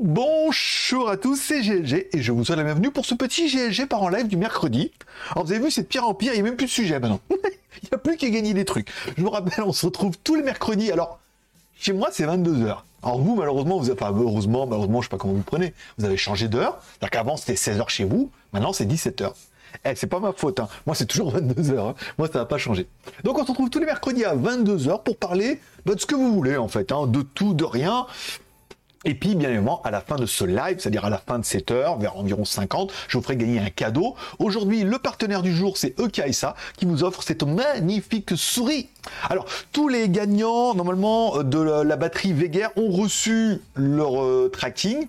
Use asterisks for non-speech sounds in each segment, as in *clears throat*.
Bonjour à tous, c'est GLG et je vous souhaite la bienvenue pour ce petit GLG par en live du mercredi. Alors vous avez vu, c'est de pire en pire, il n'y a même plus de sujet maintenant. *laughs* il n'y a plus qu'à gagner des trucs. Je vous rappelle, on se retrouve tous les mercredis. Alors, chez moi, c'est 22h. Alors vous, malheureusement, vous avez, enfin, heureusement, malheureusement, je sais pas comment vous prenez, vous avez changé d'heure. C'est-à-dire qu'avant, c'était 16h chez vous, maintenant, c'est 17h. Eh, c'est pas ma faute, hein. moi c'est toujours *laughs* 22h, hein. moi ça n'a pas changé. Donc on se retrouve tous les mercredis à 22h pour parler bah, de ce que vous voulez en fait, hein. de tout, de rien. Et puis, bien évidemment, à la fin de ce live, c'est-à-dire à la fin de cette heure, vers environ 50, je vous ferai gagner un cadeau. Aujourd'hui, le partenaire du jour, c'est Ekaisa, qui vous offre cette magnifique souris. Alors, tous les gagnants, normalement, de la batterie Veger ont reçu leur euh, tracking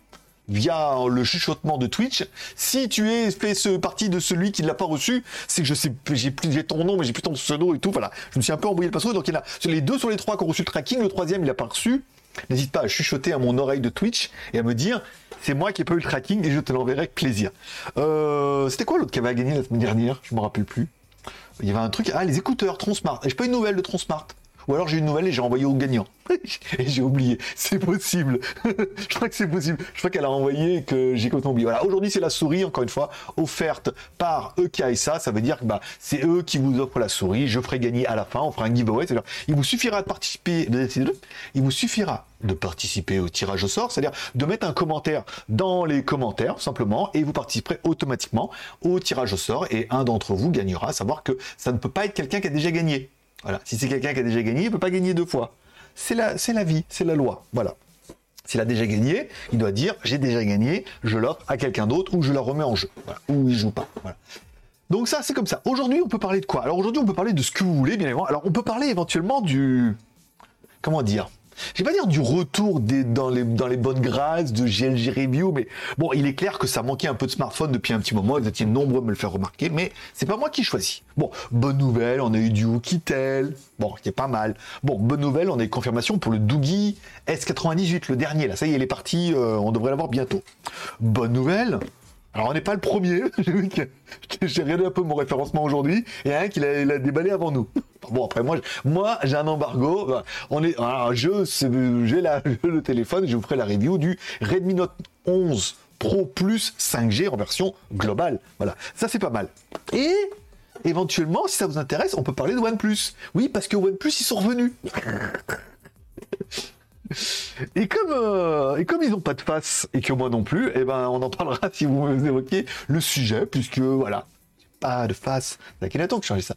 via le chuchotement de Twitch. Si tu es fait ce partie de celui qui ne l'a pas reçu, c'est que je sais, j'ai plus, ton nom, mais j'ai plus ton pseudo et tout. Voilà, je me suis un peu embrouillé le password. Donc il y en a les deux sur les trois qui ont reçu le tracking, le troisième il l'a pas reçu. N'hésite pas à chuchoter à mon oreille de Twitch et à me dire c'est moi qui ai pas eu le tracking et je te l'enverrai avec plaisir. Euh, c'était quoi l'autre qui avait gagné la semaine dernière? Je me rappelle plus. Il y avait un truc. Ah, les écouteurs Tronsmart. J'ai pas une nouvelle de Tronsmart. Ou alors j'ai une nouvelle et j'ai envoyé au gagnant. *laughs* et j'ai oublié. C'est possible. *laughs* je crois que c'est possible. Je crois qu'elle a envoyé et que j'ai complètement oublié. Voilà. Aujourd'hui, c'est la souris, encore une fois, offerte par EKSA. Ça veut dire que bah, c'est eux qui vous offrent la souris. Je ferai gagner à la fin. On fera un giveaway. C'est-à-dire, il vous suffira de participer. Il vous suffira de participer au tirage au sort, c'est-à-dire de mettre un commentaire dans les commentaires simplement et vous participerez automatiquement au tirage au sort et un d'entre vous gagnera, savoir que ça ne peut pas être quelqu'un qui a déjà gagné. Voilà. Si c'est quelqu'un qui a déjà gagné, il ne peut pas gagner deux fois. C'est la, la vie, c'est la loi. Voilà. S'il a déjà gagné, il doit dire j'ai déjà gagné, je l'offre à quelqu'un d'autre ou je la remets en jeu. Voilà. Ou il joue pas. Voilà. Donc ça, c'est comme ça. Aujourd'hui, on peut parler de quoi? Alors aujourd'hui, on peut parler de ce que vous voulez, bien évidemment. Alors on peut parler éventuellement du... Comment dire? Je vais pas dire du retour des, dans, les, dans les bonnes grâces de GLG Review, mais bon, il est clair que ça manquait un peu de smartphone depuis un petit moment, vous étiez nombreux à me le faire remarquer, mais c'est pas moi qui choisis. Bon, bonne nouvelle, on a eu du Oukitel, bon, qui est pas mal. Bon, bonne nouvelle, on a eu confirmation pour le Doogie S98, le dernier, là, ça y est, il est parti, euh, on devrait l'avoir bientôt. Bonne nouvelle, alors on n'est pas le premier, *laughs* j'ai regardé un peu mon référencement aujourd'hui, y a un qui l'a déballé avant nous. Bon après moi, moi j'ai un embargo, on est, alors je, j'ai *laughs* le téléphone, je vous ferai la review du Redmi Note 11 Pro Plus 5G en version globale. Voilà, ça c'est pas mal. Et éventuellement, si ça vous intéresse, on peut parler de OnePlus. Oui, parce que OnePlus ils sont revenus. *laughs* Et comme, euh, et comme ils n'ont pas de face et que moi non plus, eh ben, on en parlera *laughs* si vous évoquez le sujet, puisque voilà, pas de face. Ça fait temps que changer ça.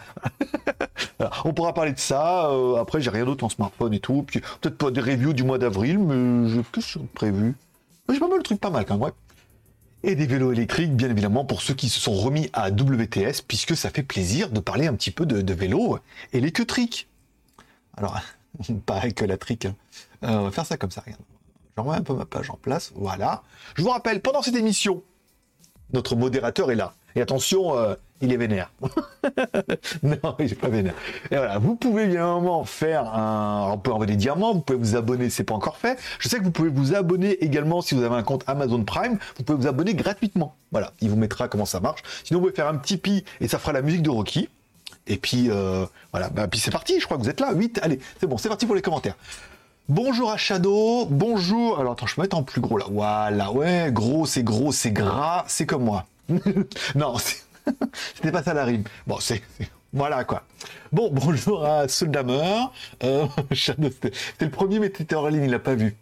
On pourra parler de ça. Euh, après, j'ai rien d'autre en smartphone et tout. Peut-être pas des reviews du mois d'avril, mais je... que j'ai prévu J'ai pas mal de trucs pas mal quand même. Et des vélos électriques, bien évidemment, pour ceux qui se sont remis à WTS, puisque ça fait plaisir de parler un petit peu de, de vélos électriques. Alors, *laughs* pareil que la trique. Hein. Euh, on va faire ça comme ça, regarde. Je remets un peu ma page en place, voilà. Je vous rappelle, pendant cette émission, notre modérateur est là. Et attention, euh, il est vénère. *laughs* non, il est pas vénère. Et voilà, vous pouvez évidemment faire un... On peut envoyer des diamants, vous pouvez vous abonner, c'est pas encore fait. Je sais que vous pouvez vous abonner également si vous avez un compte Amazon Prime, vous pouvez vous abonner gratuitement. Voilà, il vous mettra comment ça marche. Sinon, vous pouvez faire un petit pi et ça fera la musique de Rocky. Et puis, euh, voilà, bah, puis c'est parti, je crois que vous êtes là. 8, allez, c'est bon, c'est parti pour les commentaires. Bonjour à Shadow, bonjour. Alors attends, je vais mettre en plus gros là. Voilà, ouais, gros, c'est gros, c'est gras, c'est comme moi. *laughs* non, c'était *laughs* pas ça la rime. Bon, c'est. Voilà quoi. Bon, *laughs* bonjour à Soldamer. Euh, Shadow, le premier, mais t'étais en ligne, il l'a pas vu.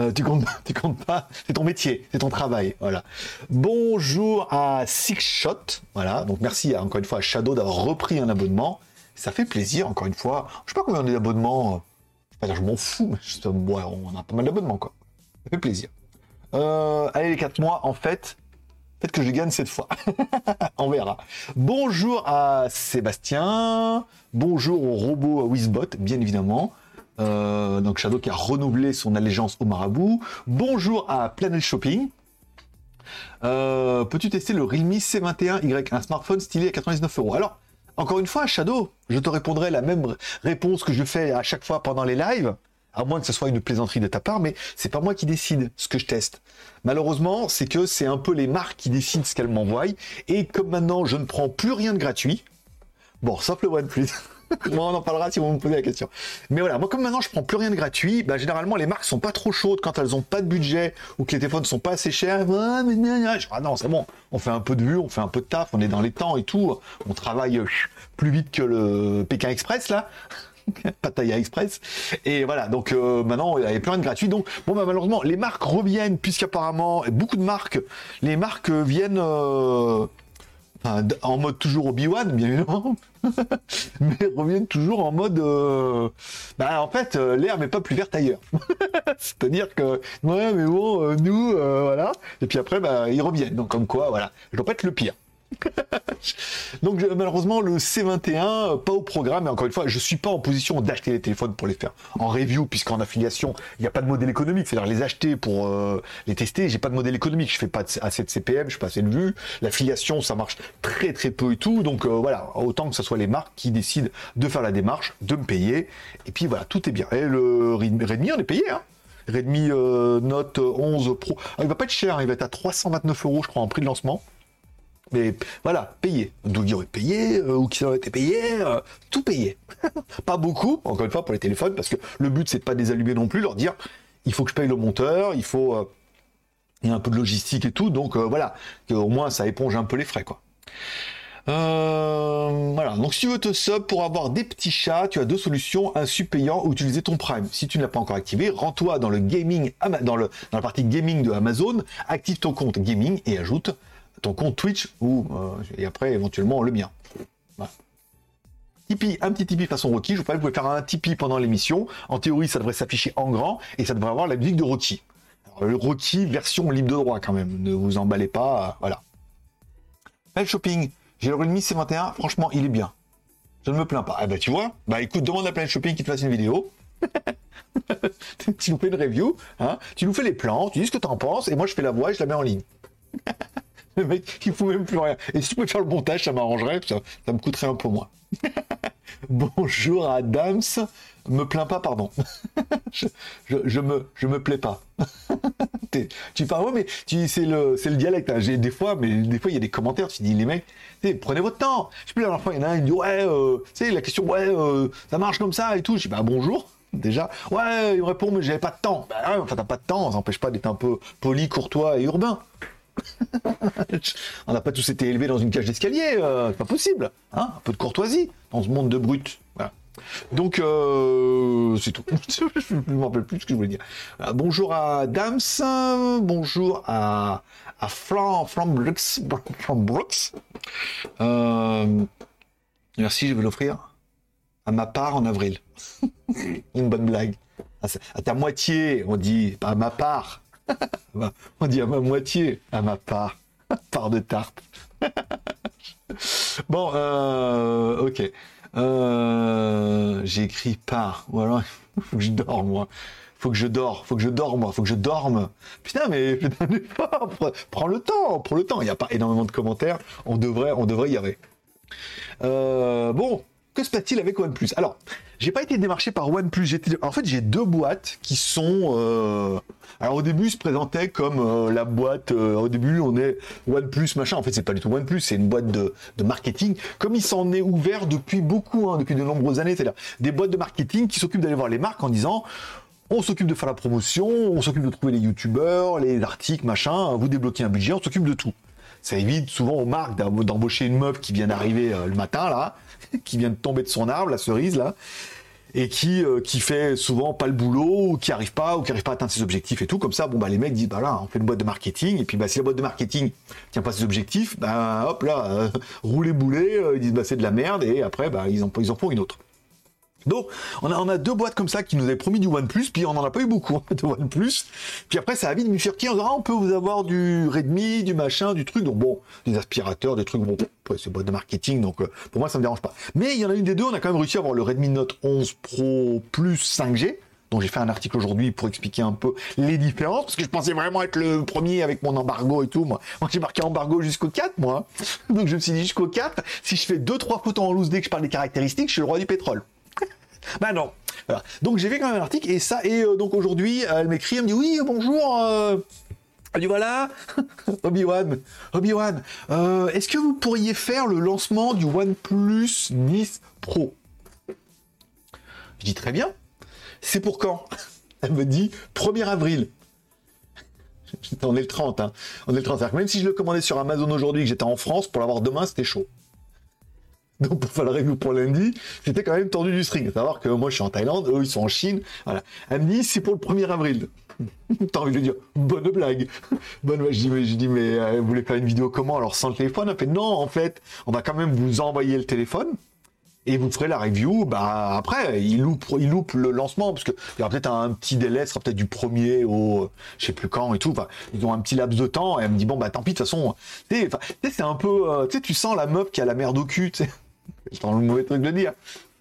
Euh, tu comptes, tu comptes pas, c'est ton métier, c'est ton travail, voilà. Bonjour à Six Shot, voilà. Donc merci encore une fois à Shadow d'avoir repris un abonnement. Ça fait plaisir, encore une fois. Je sais pas combien on est d'abonnements je m'en fous, mais on a pas mal d'abonnements, quoi. Ça fait plaisir. Euh, allez, les 4 mois, en fait, peut-être que je gagne cette fois. *laughs* on verra. Bonjour à Sébastien. Bonjour au robot Wizbot, bien évidemment. Euh, donc Shadow qui a renouvelé son allégeance au marabout. Bonjour à Planet Shopping. Euh, peux-tu tester le Realme C21Y, un smartphone stylé à 99 euros Alors, encore une fois, Shadow, je te répondrai la même réponse que je fais à chaque fois pendant les lives, à moins que ce soit une plaisanterie de ta part, mais c'est pas moi qui décide ce que je teste. Malheureusement, c'est que c'est un peu les marques qui décident ce qu'elles m'envoient, et comme maintenant je ne prends plus rien de gratuit, bon, sauf le *laughs* *laughs* On en parlera si vous me posez la question. Mais voilà, moi comme maintenant je prends plus rien de gratuit, bah, généralement les marques sont pas trop chaudes quand elles ont pas de budget ou que les téléphones sont pas assez chers. Ah, non, c'est bon, on fait un peu de vue, on fait un peu de taf, on est dans les temps et tout, on travaille euh, plus vite que le Pékin Express là. *laughs* Pattaya Express. Et voilà, donc euh, maintenant, il n'y avait plus rien de gratuit. Donc, bon, bah, malheureusement, les marques reviennent, puisqu'apparemment, beaucoup de marques, les marques viennent euh, en mode toujours Obi-Wan, bien évidemment, *laughs* mais reviennent toujours en mode. Euh, bah, en fait, l'herbe n'est pas plus verte ailleurs. *laughs* C'est-à-dire que, ouais, mais bon, nous, voilà. Et puis après, bah, ils reviennent. Donc, comme quoi, voilà. Je dois pas être le pire. *laughs* Donc malheureusement le C21 pas au programme. Et encore une fois je suis pas en position d'acheter les téléphones pour les faire en review puisqu'en affiliation il n'y a pas de modèle économique. C'est-à-dire les acheter pour euh, les tester j'ai pas de modèle économique. Je fais pas assez de CPM je fais pas assez de vues. L'affiliation ça marche très très peu et tout. Donc euh, voilà. Autant que ce soit les marques qui décident de faire la démarche de me payer. Et puis voilà tout est bien. Et le Redmi on est payé hein. Redmi euh, Note 11 Pro. Ah, il va pas être cher hein. il va être à 329 euros je crois en prix de lancement mais voilà, payé. Il aurait payé, euh, ou qui aurait été payé, euh, tout payé. *laughs* pas beaucoup, encore une fois, pour les téléphones, parce que le but, c'est de pas désallumer non plus, leur dire, il faut que je paye le monteur, il faut... Euh, y a un peu de logistique et tout, donc voilà, au moins ça éponge un peu les frais, quoi. voilà, donc si tu veux te sub pour avoir des petits chats, tu as deux solutions, un sub payant ou utiliser ton Prime. Si tu ne l'as pas encore activé, rends-toi dans le gaming, dans la partie gaming de Amazon, active ton compte gaming et ajoute ton compte Twitch ou euh, et après éventuellement le mien. Tipeee, un petit Tipeee façon Rocky. Je vous parlais, vous pouvez faire un Tipeee pendant l'émission. En théorie, ça devrait s'afficher en grand et ça devrait avoir la musique de Rocky. le Rocky version libre de droit quand même. Ne vous emballez pas. voilà. Le shopping. J'ai le Redmi C21. Franchement, il est bien. Je ne me plains pas. Ah bah tu vois. Bah écoute, demande à Planet Shopping qui te fasse une vidéo. *laughs* tu nous fais une review. Hein tu nous fais les plans. Tu dis ce que tu en penses. Et moi, je fais la voix et je la mets en ligne. *laughs* Le mec, il fout même plus rien. Et si tu pouvais faire le montage, ça m'arrangerait, ça, me coûterait un peu moins. *laughs* Bonjour Adams, me plains pas, pardon. *laughs* je, me, je me plais pas. *laughs* tu parles, ouais, mais c'est le, c'est le dialecte. Hein. J'ai des fois, mais des fois il y a des commentaires. Tu dis les mecs, prenez votre temps. Je sais plus la dernière fois, il y en a un, il dit ouais, euh, tu la question, ouais, euh, ça marche comme ça et tout. Je dis bah bonjour. Déjà, ouais, il me répond, mais j'avais pas de temps. Bah, enfin, t'as pas de temps, ça n'empêche pas d'être un peu poli, courtois et urbain. *laughs* On n'a pas tous été élevés dans une cage d'escalier, euh, c'est pas possible. Hein un peu de courtoisie dans ce monde de brutes. Donc, euh, c'est tout. *laughs* je ne rappelle plus ce que je voulais dire. bonjour à Dams, bonjour à, à Flan, Brooks. Brooks. Euh, merci, je vais l'offrir à ma part en avril. *laughs* Une bonne blague. À ta moitié, on dit, à ma part. On dit à ma moitié, à ma part. *laughs* part de tarte. *laughs* bon, euh, ok. Euh, j'ai écrit part. Ou alors, *laughs* faut que je dorme, moi. Faut que je dors, faut que je dorme, moi. Faut que je dorme. Putain, mais putain, prends le temps, prends le temps. Il n'y a pas énormément de commentaires. On devrait, on devrait y arriver. Euh, bon, que se passe-t-il avec OnePlus? Alors, j'ai pas été démarché par OnePlus. En fait, j'ai deux boîtes qui sont. Euh, alors au début, se présentait comme euh, la boîte. Euh, au début, on est OnePlus machin. En fait, c'est pas du tout OnePlus, c'est une boîte de, marketing. Comme il s'en est ouvert depuis beaucoup, hein, depuis de nombreuses années, c'est-à-dire des boîtes de marketing qui s'occupent d'aller voir les marques en disant. On s'occupe de faire la promotion, on s'occupe de trouver les youtubeurs, les articles, machin, vous débloquez un budget, on s'occupe de tout. Ça évite souvent aux marques d'embaucher une meuf qui vient d'arriver le matin, là, *laughs* qui vient de tomber de son arbre, la cerise là, et qui euh, qui fait souvent pas le boulot ou qui arrive pas ou qui arrive pas à atteindre ses objectifs et tout comme ça bon bah les mecs disent bah là on fait une boîte de marketing et puis bah si la boîte de marketing tient pas ses objectifs bah hop là euh, *laughs* rouler boulet euh, ils disent bah c'est de la merde et après bah ils en ils en font une autre donc, on a, on a deux boîtes comme ça qui nous avaient promis du OnePlus, puis on n'en a pas eu beaucoup hein, de OnePlus. Puis après, ça a vite bifurqué. On dira, on peut vous avoir du Redmi, du machin, du truc. Donc bon, des aspirateurs, des trucs, bon, c'est boîte de marketing, donc euh, pour moi, ça me dérange pas. Mais il y en a une des deux, on a quand même réussi à avoir le Redmi Note 11 Pro Plus 5G. Donc j'ai fait un article aujourd'hui pour expliquer un peu les différences, parce que je pensais vraiment être le premier avec mon embargo et tout. Moi, moi j'ai marqué embargo jusqu'au 4, moi. *laughs* Donc je me suis dit jusqu'au 4, si je fais 2-3 photos en loose dès que je parle des caractéristiques, je suis le roi du pétrole. Ben non. Donc j'ai fait quand même un article et ça et euh, donc aujourd'hui elle m'écrit, elle me dit oui bonjour. Euh... Elle dit voilà, Obi-Wan, Obi-Wan, euh, est-ce que vous pourriez faire le lancement du OnePlus 10 Pro? Je dis très bien. C'est pour quand? *laughs* Elle me dit 1er avril. *laughs* On est le 30, hein. On est le 30. Même si je le commandais sur Amazon aujourd'hui, que j'étais en France, pour l'avoir demain, c'était chaud. *laughs* Donc pour faire la review pour lundi, c'était quand même tendu du string. Savoir que moi je suis en Thaïlande, eux ils sont en Chine. Voilà. Elle me dit c'est pour le 1er avril. *laughs* T'as envie de dire bonne blague. *laughs* bonne je dis mais je dis mais euh, vous voulez faire une vidéo comment alors sans le téléphone? Elle fait non en fait on va quand même vous envoyer le téléphone et vous ferez la review. Bah après, il loupe, il loupe le lancement parce que il y aura peut-être un petit délai, ce sera peut-être du premier au je sais plus quand et tout. Ils ont un petit laps de temps. Et elle me dit bon bah tant pis de toute façon. Tu c'est un peu, euh, tu sais, tu sens la meuf qui a la merde au cul. Tu je le mauvais truc de le dire.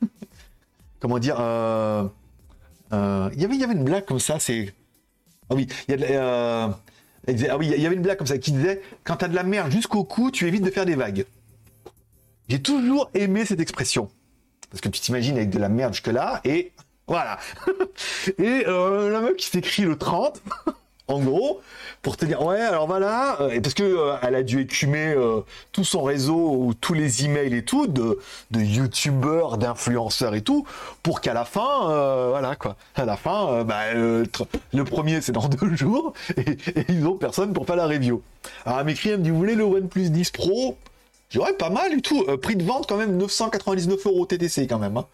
*laughs* Comment dire euh, euh, Il y avait, une blague comme ça. C'est ah oui, il y a ah oui, il y avait une blague comme ça qui disait quand t'as de la merde jusqu'au cou, tu évites de faire des vagues. J'ai toujours aimé cette expression. Parce que tu t'imagines avec de la merde jusque-là, et voilà. *laughs* et euh, la meuf qui s'écrit le 30, en gros, pour te dire, ouais, alors voilà, euh, parce que euh, elle a dû écumer tout son réseau, tous les emails et tout, de, de youtubeurs, d'influenceurs et tout, pour qu'à la fin, voilà quoi, à la fin, bah, le premier c'est dans *laughs* deux jours, et, ils ont personne pour faire la review. Alors elle m'écrit, elle me dit, vous voulez le OnePlus 10 Pro? J'aurais pas mal du tout. Euh, prix de vente quand même 999 euros TTC quand même. Hein.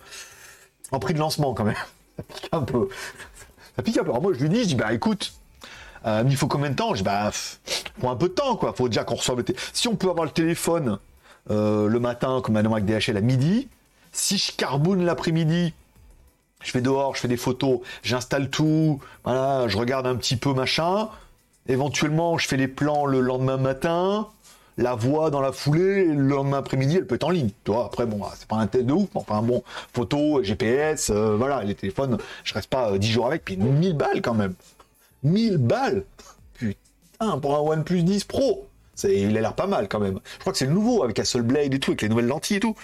En prix de lancement quand même. Ça pique un peu. Ça pique un peu. Alors moi je lui dis, je dis bah écoute, euh, il faut combien de temps? Je dis bah faut un peu de temps quoi. Faut déjà qu'on reçoive le téléphone. Si on peut avoir le téléphone euh, le matin comme maintenant avec DHL à midi, si je carbone l'après-midi, je fais dehors, je fais des photos, j'installe tout, voilà, je regarde un petit peu machin. Éventuellement, je fais les plans le lendemain matin la voix dans la foulée, le lendemain après-midi, elle peut être en ligne. Tu vois, après, bon, c'est pas un test de ouf, mais enfin, bon, photo, GPS, euh, voilà, les téléphones, je reste pas 10 euh, jours avec, puis 1000 balles quand même. 1000 balles Putain, pour un OnePlus 10 Pro il a l'air pas mal quand même. Je crois que c'est le nouveau avec Hasselblad et tout, avec les nouvelles lentilles et tout.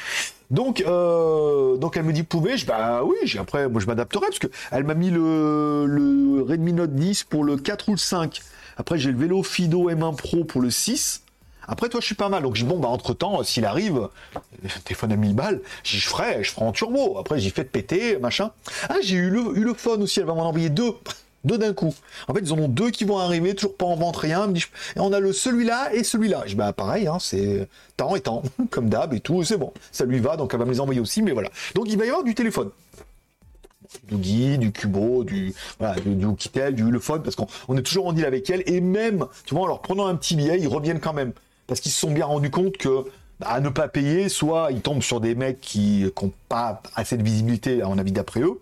Donc, euh, donc elle me dit pouvez, je bah oui, après moi je m'adapterai parce que elle m'a mis le, le Redmi Note 10 pour le 4 ou le 5. Après j'ai le vélo Fido M1 Pro pour le 6. Après, toi, je suis pas mal. Donc, je bon, bah, entre temps, s'il arrive, téléphone à 1000 balles, j'y ferai, je ferai en turbo. Après, j'y fais de péter, machin. Ah, j'ai eu le, eu le phone aussi. Elle va m'en envoyer deux. Deux d'un coup. En fait, ils en ont deux qui vont arriver, toujours pas en vente, rien. Et on a le celui-là et celui-là. Je dis, bah, pareil, hein, c'est temps et temps, *laughs* comme d'hab et tout, c'est bon. Ça lui va, donc elle va me les envoyer aussi, mais voilà. Donc, il va y avoir du téléphone du Guy, du Cubo, du, voilà, du, du du Ulefone, parce qu'on est toujours en deal avec elle, et même, tu vois, en leur prenant un petit billet, ils reviennent quand même parce qu'ils se sont bien rendus compte que bah, à ne pas payer, soit ils tombent sur des mecs qui n'ont pas assez de visibilité, à mon avis, d'après eux,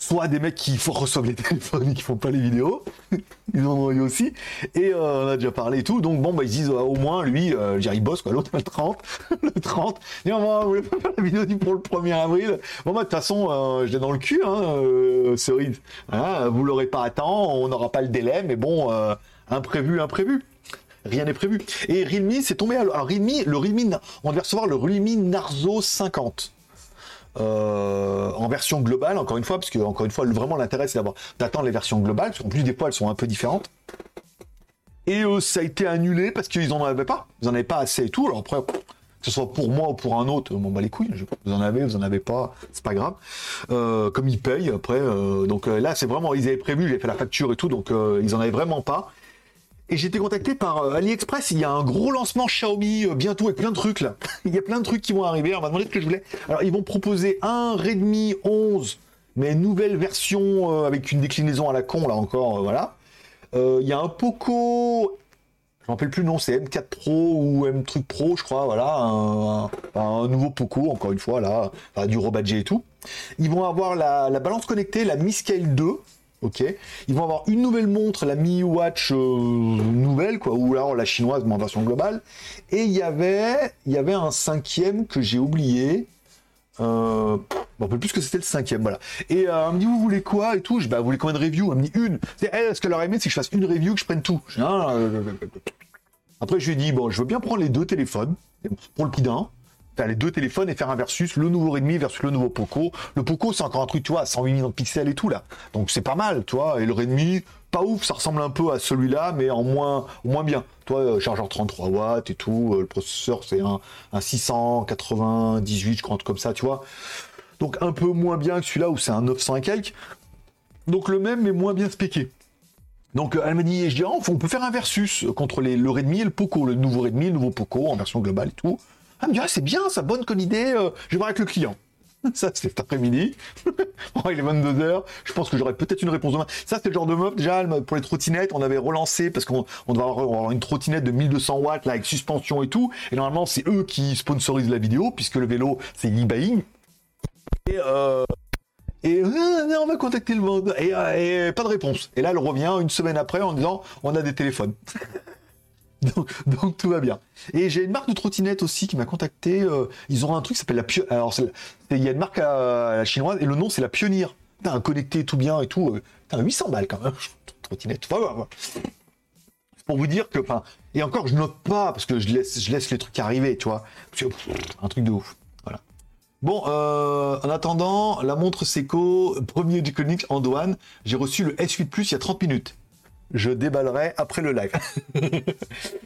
soit des mecs qui reçoivent les *laughs* téléphones et qui font pas les vidéos, *laughs* ils en ont eu aussi, et euh, on a déjà parlé et tout, donc bon, bah, ils disent au moins, lui, euh, il bosse, l'autre, *laughs* le 30, le 30, et on voulait pas faire la vidéo pour le 1er avril, bon, bah, de toute façon, euh, je l'ai dans le cul, hein, euh, cerise, hein, vous l'aurez pas à temps, on n'aura pas le délai, mais bon, euh, imprévu, imprévu. Rien n'est prévu. Et Realme, c'est tombé à, Realme, le Realme, on devait recevoir le Realme Narzo 50. Euh, en version globale, encore une fois, parce que encore une fois, vraiment l'intérêt c'est d'avoir d'attendre les versions globales, parce qu'en plus des fois elles sont un peu différentes. Et euh, ça a été annulé parce qu'ils en avaient pas, ils en avaient pas assez et tout. Alors après, que ce soit pour moi ou pour un autre, bon bah les couilles, vous en avez, vous en avez pas, c'est pas grave. Euh, comme ils payent après, donc là c'est vraiment, ils avaient prévu, j'ai fait la facture et tout, donc ils en avaient vraiment pas. Et j'ai été contacté par euh, AliExpress. Il y a un gros lancement Xiaomi euh, bientôt avec plein de trucs là. *laughs* il y a plein de trucs qui vont arriver. On m'a demandé ce que je voulais. Alors ils vont proposer un Redmi 11, mais nouvelle version euh, avec une déclinaison à la con là encore. voilà. Il y a un Poco. Je me rappelle plus le nom, c'est M4 Pro ou M Truc Pro, je crois. Voilà, un, nouveau Poco encore une fois là, du Robadget et tout. Ils vont avoir la, la balance connectée, la Mi Scale 2 Ok. Ils vont avoir une nouvelle montre, la Mi Watch euh, nouvelle, quoi, ou alors la chinoise, mais en version globale. Et il y avait, il y avait un cinquième que j'ai oublié. Euh, bon, peu plus que c'était le cinquième, voilà. Et euh, elle me dit, vous voulez quoi et tout? Je dis, bah, vous voulez combien de reviews? Elle me dit, une. Elle, ce qu'elle aurait aimé, c'est que je fasse une review, que je prenne tout. Après, je lui ai dit, bon, je veux bien prendre les deux téléphones, pour le prix d'un les deux téléphones et faire un versus, le nouveau Redmi versus le nouveau Poco. Le Poco, c'est encore un truc, tu vois, 108 millions de pixels et tout, là. Donc c'est pas mal, tu vois. Et le Redmi, pas ouf, ça ressemble un peu à celui-là, mais en moins, moins bien. Toi, euh, chargeur 33 watts et tout, euh, le processeur, c'est un, un 698, je crois, comme ça, tu vois. Donc un peu moins bien que celui-là où c'est un 900 et quelques. Donc le même mais moins bien spéqué. Donc elle m'a dit, je dis, oh, on peut faire un versus contre les, le Redmi et le Poco, le nouveau Redmi, le nouveau Poco en version globale et tout. Elle me dit, ah, c'est bien, ça bonne comme idée, euh, je vais voir avec le client. *laughs* Ça, c'était cet après-midi. *laughs* il est 22h. Je pense que j'aurai peut-être une réponse demain. Ça, c'est le genre de meuf. Déjà, pour les trottinettes, on avait relancé parce qu'on on devait avoir, une trottinette de 1200 watts, là, avec suspension et tout. Et normalement, c'est eux qui sponsorisent la vidéo puisque le vélo, c'est e-buying. Et, euh, et euh, on va contacter le monde. Euh, et, pas de réponse. Et là, elle revient une semaine après en disant, on a des téléphones. *laughs* *laughs* donc, tout va bien. Et j'ai une marque de trottinette aussi qui m'a contacté. Euh, ils ont un truc qui s'appelle la Pionnier. Alors, il y a une marque à, la chinoise et le nom c'est la Pionnier. T'as un connecté tout bien et tout. Euh, t'as 800 balles quand même. *laughs* Trottinette. Pour vous dire que, enfin, et encore, je note pas parce que je laisse, les trucs arriver, tu vois. un truc de ouf. Voilà. Bon, euh, en attendant, la montre Seiko, premier du Koenigs en j'ai reçu le S8 Plus il y a 30 minutes je déballerai après le live. *laughs*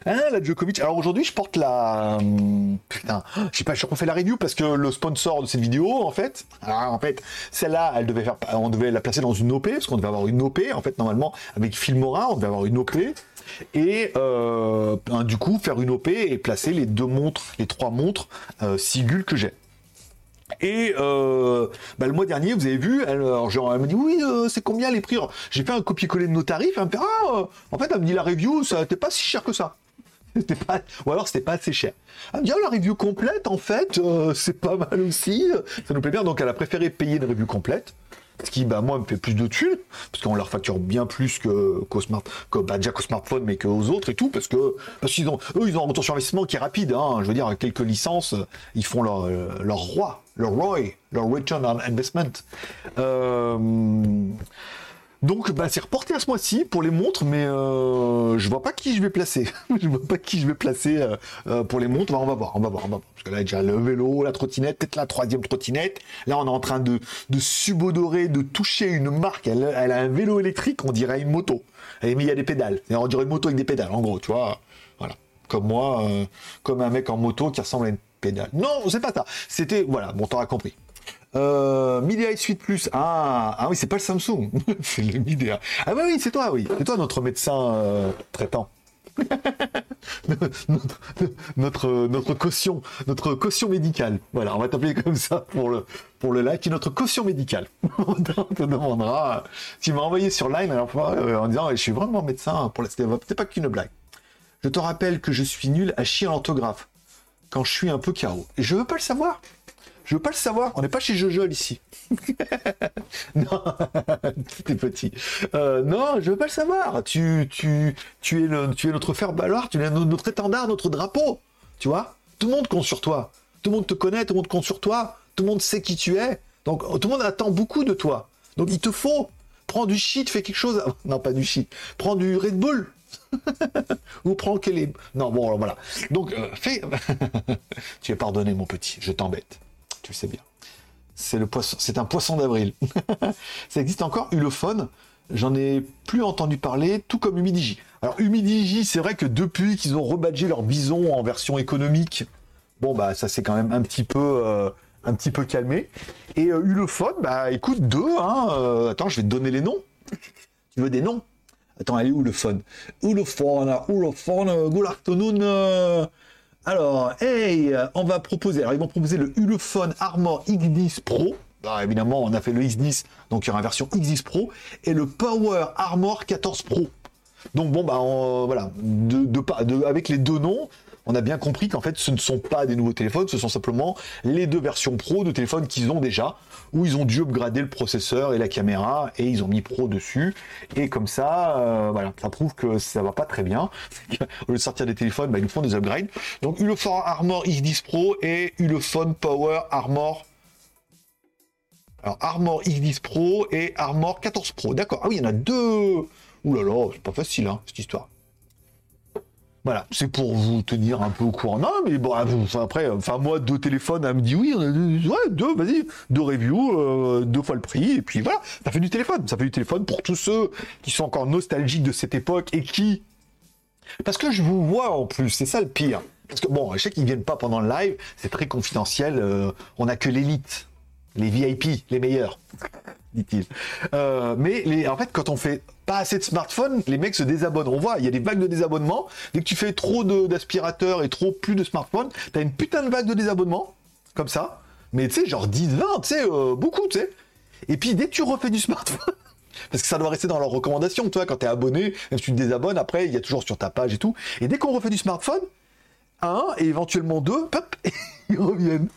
hein, la Djokovic. Alors aujourd'hui, je porte la. Hum, putain, je sais pas, je refais la review parce que le sponsor de cette vidéo, en fait, alors en fait, celle-là, elle devait faire, on devait la placer dans une OP parce qu'on devait avoir une OP. En fait, normalement, avec Filmora, on devait avoir une OP et euh, ben, du coup faire une OP et placer les deux montres, les trois montres euh, Sigul que j'ai. Et euh, bah, le mois dernier, vous avez vu, elle, elle me dit oui, euh, c'est combien les prix? J'ai fait un copier-coller de nos tarifs. Elle me fait ah, euh, en fait, elle me dit la review, ça n'était pas si cher que ça. *laughs* Pas... Ou alors c'était pas assez cher. Elle me dit ah, la review complète, en fait, c'est pas mal aussi. Ça nous plaît bien. Donc elle a préféré payer une review complète. Ce qui, bah, moi, me fait plus de thunes, parce qu'on leur facture bien plus que, qu'au bah, déjà qu'au smartphone, mais qu'aux autres et tout, parce que, parce qu'ils ont, eux, ils ont un retour sur investissement qui est rapide, hein. Je veux dire, quelques licences, ils font leur, leur roi, leur ROI, leur return on investment. Euh, donc, bah, c'est reporté à ce mois-ci pour les montres, mais euh, je vois pas qui je vais placer. *laughs* je vois pas qui je vais placer euh, euh, pour les montres. Bah, on va voir, on va voir, on va voir. Parce que là, déjà le vélo, la trottinette, peut-être la troisième trottinette. Là, on est en train de, subodorer, de toucher une marque. Elle, a un vélo électrique, on dirait une moto. Mais il y a des pédales. on dirait une moto avec des pédales, en gros, tu vois. Voilà. Comme moi, comme un mec en moto qui ressemble à une pédale. Non, c'est pas ça. C'était, voilà, bon, t'auras compris. Euh, Midea Suite Plus. Ah, ah oui, c'est pas le Samsung. *laughs* c'est le Midea. Ah bah oui, c'est toi, oui. C'est toi notre médecin euh, traitant. *laughs* notre, notre, caution, notre caution médicale. Voilà, on va t'appeler comme ça pour le, pour le est notre caution médicale. *laughs* on te demandera. Tu m'as envoyé sur Line euh, en disant, je suis vraiment médecin pour la C'est pas qu'une blague. Je te rappelle que je suis nul à chier l'orthographe quand je suis un peu carreau. Je veux pas le savoir. Je veux pas le savoir. On n'est pas chez Jojo ici. *laughs* non, *laughs* t'es petit. Euh, non, je veux pas le savoir. Tu, tu, es notre fer baloir, tu es notre étendard, notre drapeau. Tu vois? Tout le monde compte sur toi. Tout le monde te connaît, tout le monde compte sur toi. Tout le monde sait qui tu es. Donc tout le monde attend beaucoup de toi. Donc il te faut prends du shit, fais quelque chose. *laughs* Non, pas du shit. Prends du Red Bull. Ou prends quel est. Non, bon, voilà. Donc, euh, fais. tu es pardonné, mon petit. Je t'embête tu le sais bien. C'est le poisson, c'est un poisson d'avril. *laughs* ça existe encore, Ulophone? J'en ai plus entendu parler, tout comme Humidigi. Alors Humidigi, c'est vrai que depuis qu'ils ont rebadgé leur bison en version économique, bon bah ça s'est quand même un petit peu, euh, un petit peu calmé. Et euh, Ulophone, bah écoute deux. Hein, euh, attends, je vais te donner les noms. tu veux des noms? Attends, allez où le phone Ulophone, Ulophone, good. Alors, hey, on va proposer. Alors, ils vont proposer le Ulefone Armor X10 Pro. Bah, évidemment, on a fait le X10, donc il y aura une version X10 Pro et le Power Armor 14 Pro. Donc bon, bah voilà, avec les deux noms, on a bien compris qu'en fait, ce ne sont pas des nouveaux téléphones, ce sont simplement les deux versions pro de téléphones qu'ils ont déjà, où ils ont dû upgrader le processeur et la caméra, et ils ont mis pro dessus. Et comme ça, euh, ça prouve que ça va pas très bien. *laughs* Au lieu de sortir des téléphones, bah, ils font des upgrades. Donc Ulefone Armor X10 Pro et Ulefone Power Armor alors, Armor X10 Pro et Armor 14 Pro. D'accord. Ah oui, il y en a deux. Ouh là là, c'est pas facile, hein, cette histoire. Voilà, c'est pour vous tenir un peu au courant. Mais bon, après, enfin moi, deux téléphones, elle me dit oui, ouais, deux, vas-y, deux reviews, euh, deux fois le prix, et puis voilà, ça fait du téléphone, ça fait du téléphone pour tous ceux qui sont encore nostalgiques de cette époque et qui, parce que je vous vois en plus, c'est ça le pire. Parce que bon, je sais qu'ils viennent pas pendant le live, c'est très confidentiel, euh, on a que l'élite. Les VIP, les meilleurs, dit-il. Euh, mais les, en fait, quand on fait pas assez de smartphones, les mecs se désabonnent. On voit, il y a des vagues de désabonnements. Dès que tu fais trop d'aspirateurs et trop plus de smartphones, t'as une putain de vague de désabonnements, comme ça. Mais tu sais, genre 10, 20, tu sais, euh, beaucoup, tu sais. Et puis dès que tu refais du smartphone, *laughs* parce que ça doit rester dans leurs recommandations, toi, quand t'es abonné, même si tu te désabonnes, après, il y a toujours sur ta page et tout. Et dès qu'on refait du smartphone, un et éventuellement deux, pop, *laughs* ils reviennent.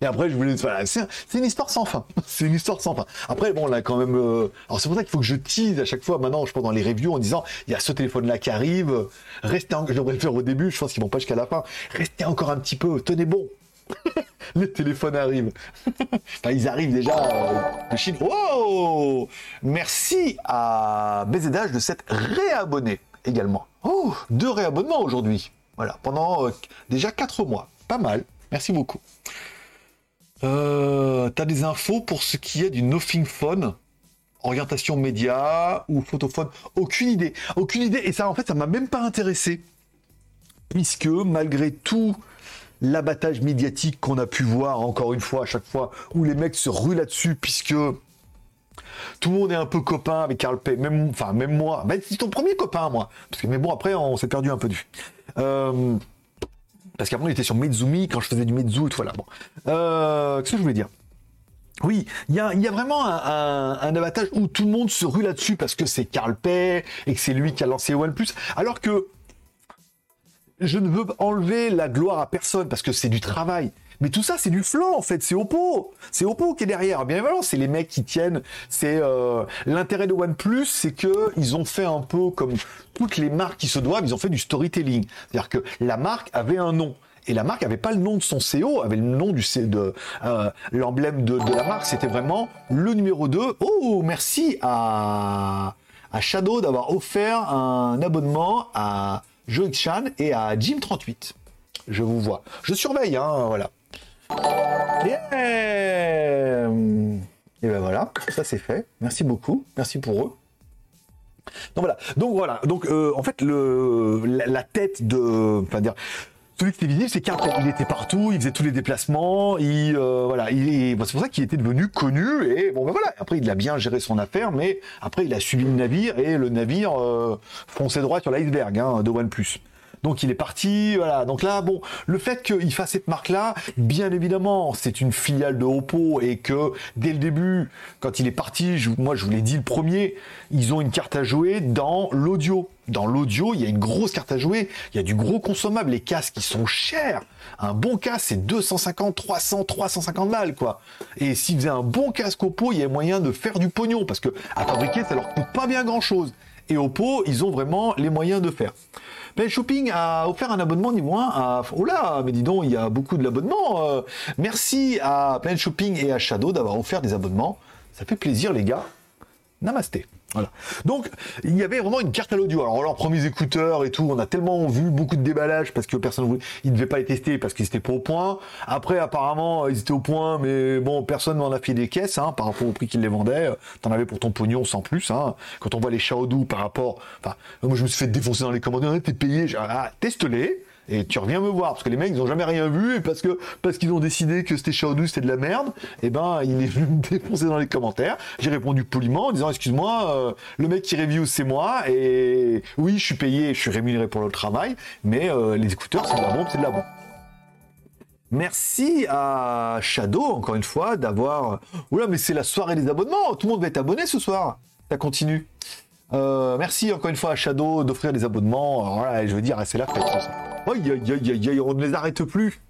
Et après, je voulais. Voilà, c'est une histoire sans fin. *laughs* C'est une histoire sans fin. Après, bon, là, quand même. Euh, alors, c'est pour ça qu'il faut que je tease à chaque fois, maintenant, je pense, dans les reviews, en disant il y a ce téléphone-là qui arrive. Restez. En... Je devrais le faire au début, je pense qu'ils vont pas jusqu'à la fin. Restez encore un petit peu. Tenez bon. *laughs* le téléphone arrive. *laughs* enfin, ils arrivent déjà euh, de Chine. Wow Merci à BZH de s'être réabonné également. Oh, deux réabonnements aujourd'hui. Voilà, pendant euh, déjà quatre mois. Pas mal. Merci beaucoup. Euh, T'as des infos pour ce qui est du Nothing Phone Orientation média ou photophone? Aucune idée. Aucune idée. Et ça, en fait, ça m'a même pas intéressé. Puisque, malgré tout l'abattage médiatique qu'on a pu voir, encore une fois, à chaque fois, où les mecs se ruent là-dessus, puisque tout le monde est un peu copain avec Carl Pay, même, enfin, même moi. Ben, c'est ton premier copain, moi. Parce que, mais bon, après, on s'est perdu un peu du. Parce qu'avant, il était sur Mezumi quand je faisais du Mezu et tout. Voilà. Bon. Euh, Qu'est-ce que je voulais dire? Oui, il y a, vraiment un, un, abattage où tout le monde se rue là-dessus parce que c'est Carl Pay et que c'est lui qui a lancé OnePlus. Alors que je ne veux enlever la gloire à personne parce que c'est du travail. Mais tout ça, c'est du flanc en fait. C'est Oppo. C'est Oppo qui est derrière. Bien évidemment, c'est les mecs qui tiennent. C'est euh, l'intérêt de OnePlus, c'est que ils ont fait un peu comme toutes les marques qui se doivent. Ils ont fait du storytelling. C'est-à-dire que la marque avait un nom. Et la marque avait pas le nom de son CEO, avait le nom du de euh, l'emblème de, de, la marque. C'était vraiment le numéro 2. Oh, merci à, à Shadow d'avoir offert un abonnement à Joe Chan et à Jim38. Je vous vois. Je surveille, hein, voilà. Et, ben voilà, ça c'est fait. Merci beaucoup. Merci pour eux. Donc voilà. Donc voilà. Donc euh, en fait le la, tête de, enfin dire celui qui était visible, c'est qu'après, il était partout, il faisait tous les déplacements, il, euh, voilà, il, c'est pour ça qu'il était devenu connu, et bon, ben voilà, après, il a bien géré son affaire, mais après, il a suivi le navire, et le navire euh, fonçait droit sur l'iceberg hein, de OnePlus. Donc il est parti, voilà. Donc là, bon, le fait qu'il fasse cette marque-là, bien évidemment, c'est une filiale de Oppo et que dès le début, quand il est parti, moi je vous l'ai dit le premier, ils ont une carte à jouer dans l'audio. Dans l'audio, il y a une grosse carte à jouer, il y a du gros consommable, les casques qui sont chers. Un bon casque, c'est 250, 300, 350 balles, quoi. Et s'ils faisaient un bon casque Oppo, il y a moyen de faire du pognon, parce que à fabriquer, ça leur coûte pas bien grand chose. Et Oppo, ils ont vraiment les moyens de faire. Ben Shopping a offert un abonnement niveau 1 à... Oh là, mais dis donc, il y a beaucoup de l'abonnement. Euh. merci à Planet Shopping et à Shadow d'avoir offert des abonnements. Ça fait plaisir, les gars. Namasté. Donc, il y avait vraiment une carte à l'audio. Alors, leurs premiers écouteurs et tout, on a tellement vu beaucoup de déballage parce que personne ne ils devaient pas les tester parce qu'ils étaient pas au point. Après, apparemment, ils étaient au point, mais bon, personne n'en a fait des caisses, hein, par rapport au prix qu'ils les vendaient. T'en avais pour ton pognon sans plus, hein. Quand on voit les Xiaodu par rapport, enfin, moi, je me suis fait défoncer dans les commentaires, t'es payé, ah, teste-les et tu reviens me voir parce que les mecs ils ont jamais rien vu et parce que parce qu'ils ont décidé que c'était Shadow c'était de la merde et eh ben il est venu *laughs* me défoncer dans les commentaires j'ai répondu poliment en disant excuse-moi euh, le mec qui review c'est moi et oui je suis payé je suis rémunéré pour le travail mais euh, les écouteurs c'est de la bombe c'est de la bombe Merci à Shadow, encore une fois, d'avoir... Oula, mais c'est la soirée des abonnements. Tout le monde va être abonné ce soir. Ça continue. Euh, merci encore une fois à Shadow d'offrir des abonnements. Voilà, je veux dire, c'est la fête. Aïe, aïe, aïe, aïe, on ne les arrête plus.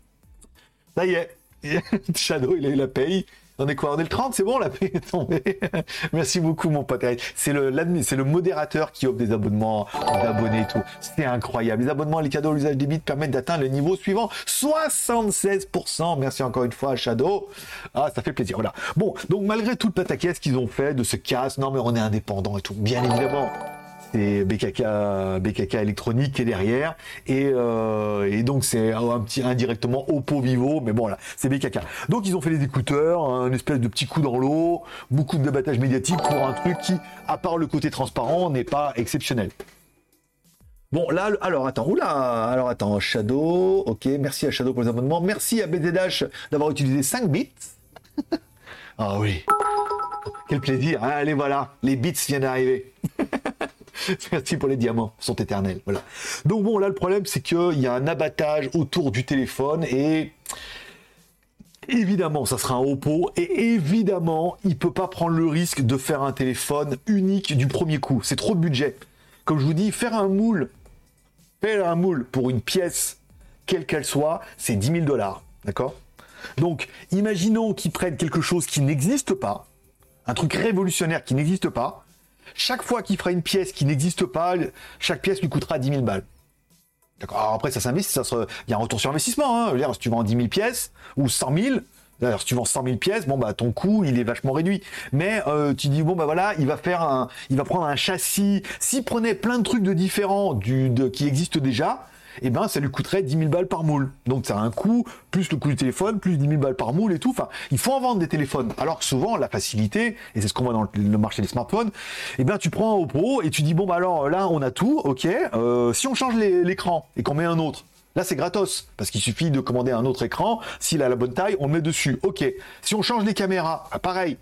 Ça y est, *laughs* Shadow, il a eu la paye. On est quoi On est le 30, c'est bon, la paye est tombée. *laughs* Merci beaucoup, mon pote. C'est le, c'est le modérateur qui offre des abonnements d'abonnés et tout. C'est incroyable. Les abonnements les cadeaux à l'usage des bits permettent d'atteindre le niveau suivant. 76%. Merci encore une fois à Shadow. Ah, ça fait plaisir. Voilà. Bon, donc malgré tout le pataquès qu'ils ont fait de ce casse, non mais on est indépendant et tout. Bien évidemment c'est BKK, BKK électronique qui est derrière, et, euh, donc c'est un petit indirectement Oppo Vivo, mais bon là, c'est BKK. Donc ils ont fait les écouteurs, un espèce de petit coup dans l'eau, beaucoup de médiatique pour un truc qui, à part le côté transparent, n'est pas exceptionnel. Bon, là, alors attends, oula, alors attends, Shadow, ok, merci à Shadow pour les abonnements, merci à BZH d'avoir utilisé 5 bits. *laughs* Ah oui. Quel plaisir. Hein, allez, voilà. Les bits viennent d'arriver. *laughs* *laughs* Merci pour les diamants, ils sont éternels. Voilà. Donc bon, là le problème c'est qu'il y a un abattage autour du téléphone et évidemment ça sera un Oppo et évidemment il peut pas prendre le risque de faire un téléphone unique du premier coup. C'est trop de budget. Comme je vous dis, faire un moule, faire un moule pour une pièce quelle qu'elle soit, c'est 10 000 dollars. D'accord? Donc imaginons qu'ils prennent quelque chose qui n'existe pas, un truc révolutionnaire qui n'existe pas chaque fois qu'il fera une pièce qui n'existe pas, chaque pièce lui coûtera 10 000 balles. D'accord. Alors après, ça s'investit, ça se... il y a un retour sur investissement. Hein. si tu vends 10 000 pièces ou 100 000, D'ailleurs, si tu vends 100 000 pièces, bon bah ton coût il est vachement réduit. Mais euh, tu dis bon bah voilà, il va faire un, il va prendre un châssis. S'il prenait plein de trucs de différents qui existent déjà, eh ben ça lui coûterait 10 000 balles par moule. Donc ça a un coût, plus le coût du téléphone, plus 10 000 balles par moule et tout. Enfin, il faut en vendre des téléphones. Alors que souvent, la facilité, et c'est ce qu'on voit dans le marché des smartphones, eh ben tu prends un Oppo et tu dis, bon bah alors là, on a tout, ok, euh, si on change l'écran et qu'on met un autre, Là, c'est gratos, parce qu'il suffit de commander un autre écran. S'il a la bonne taille, on le met dessus. Ok. Si on change les caméras, ah, pareil.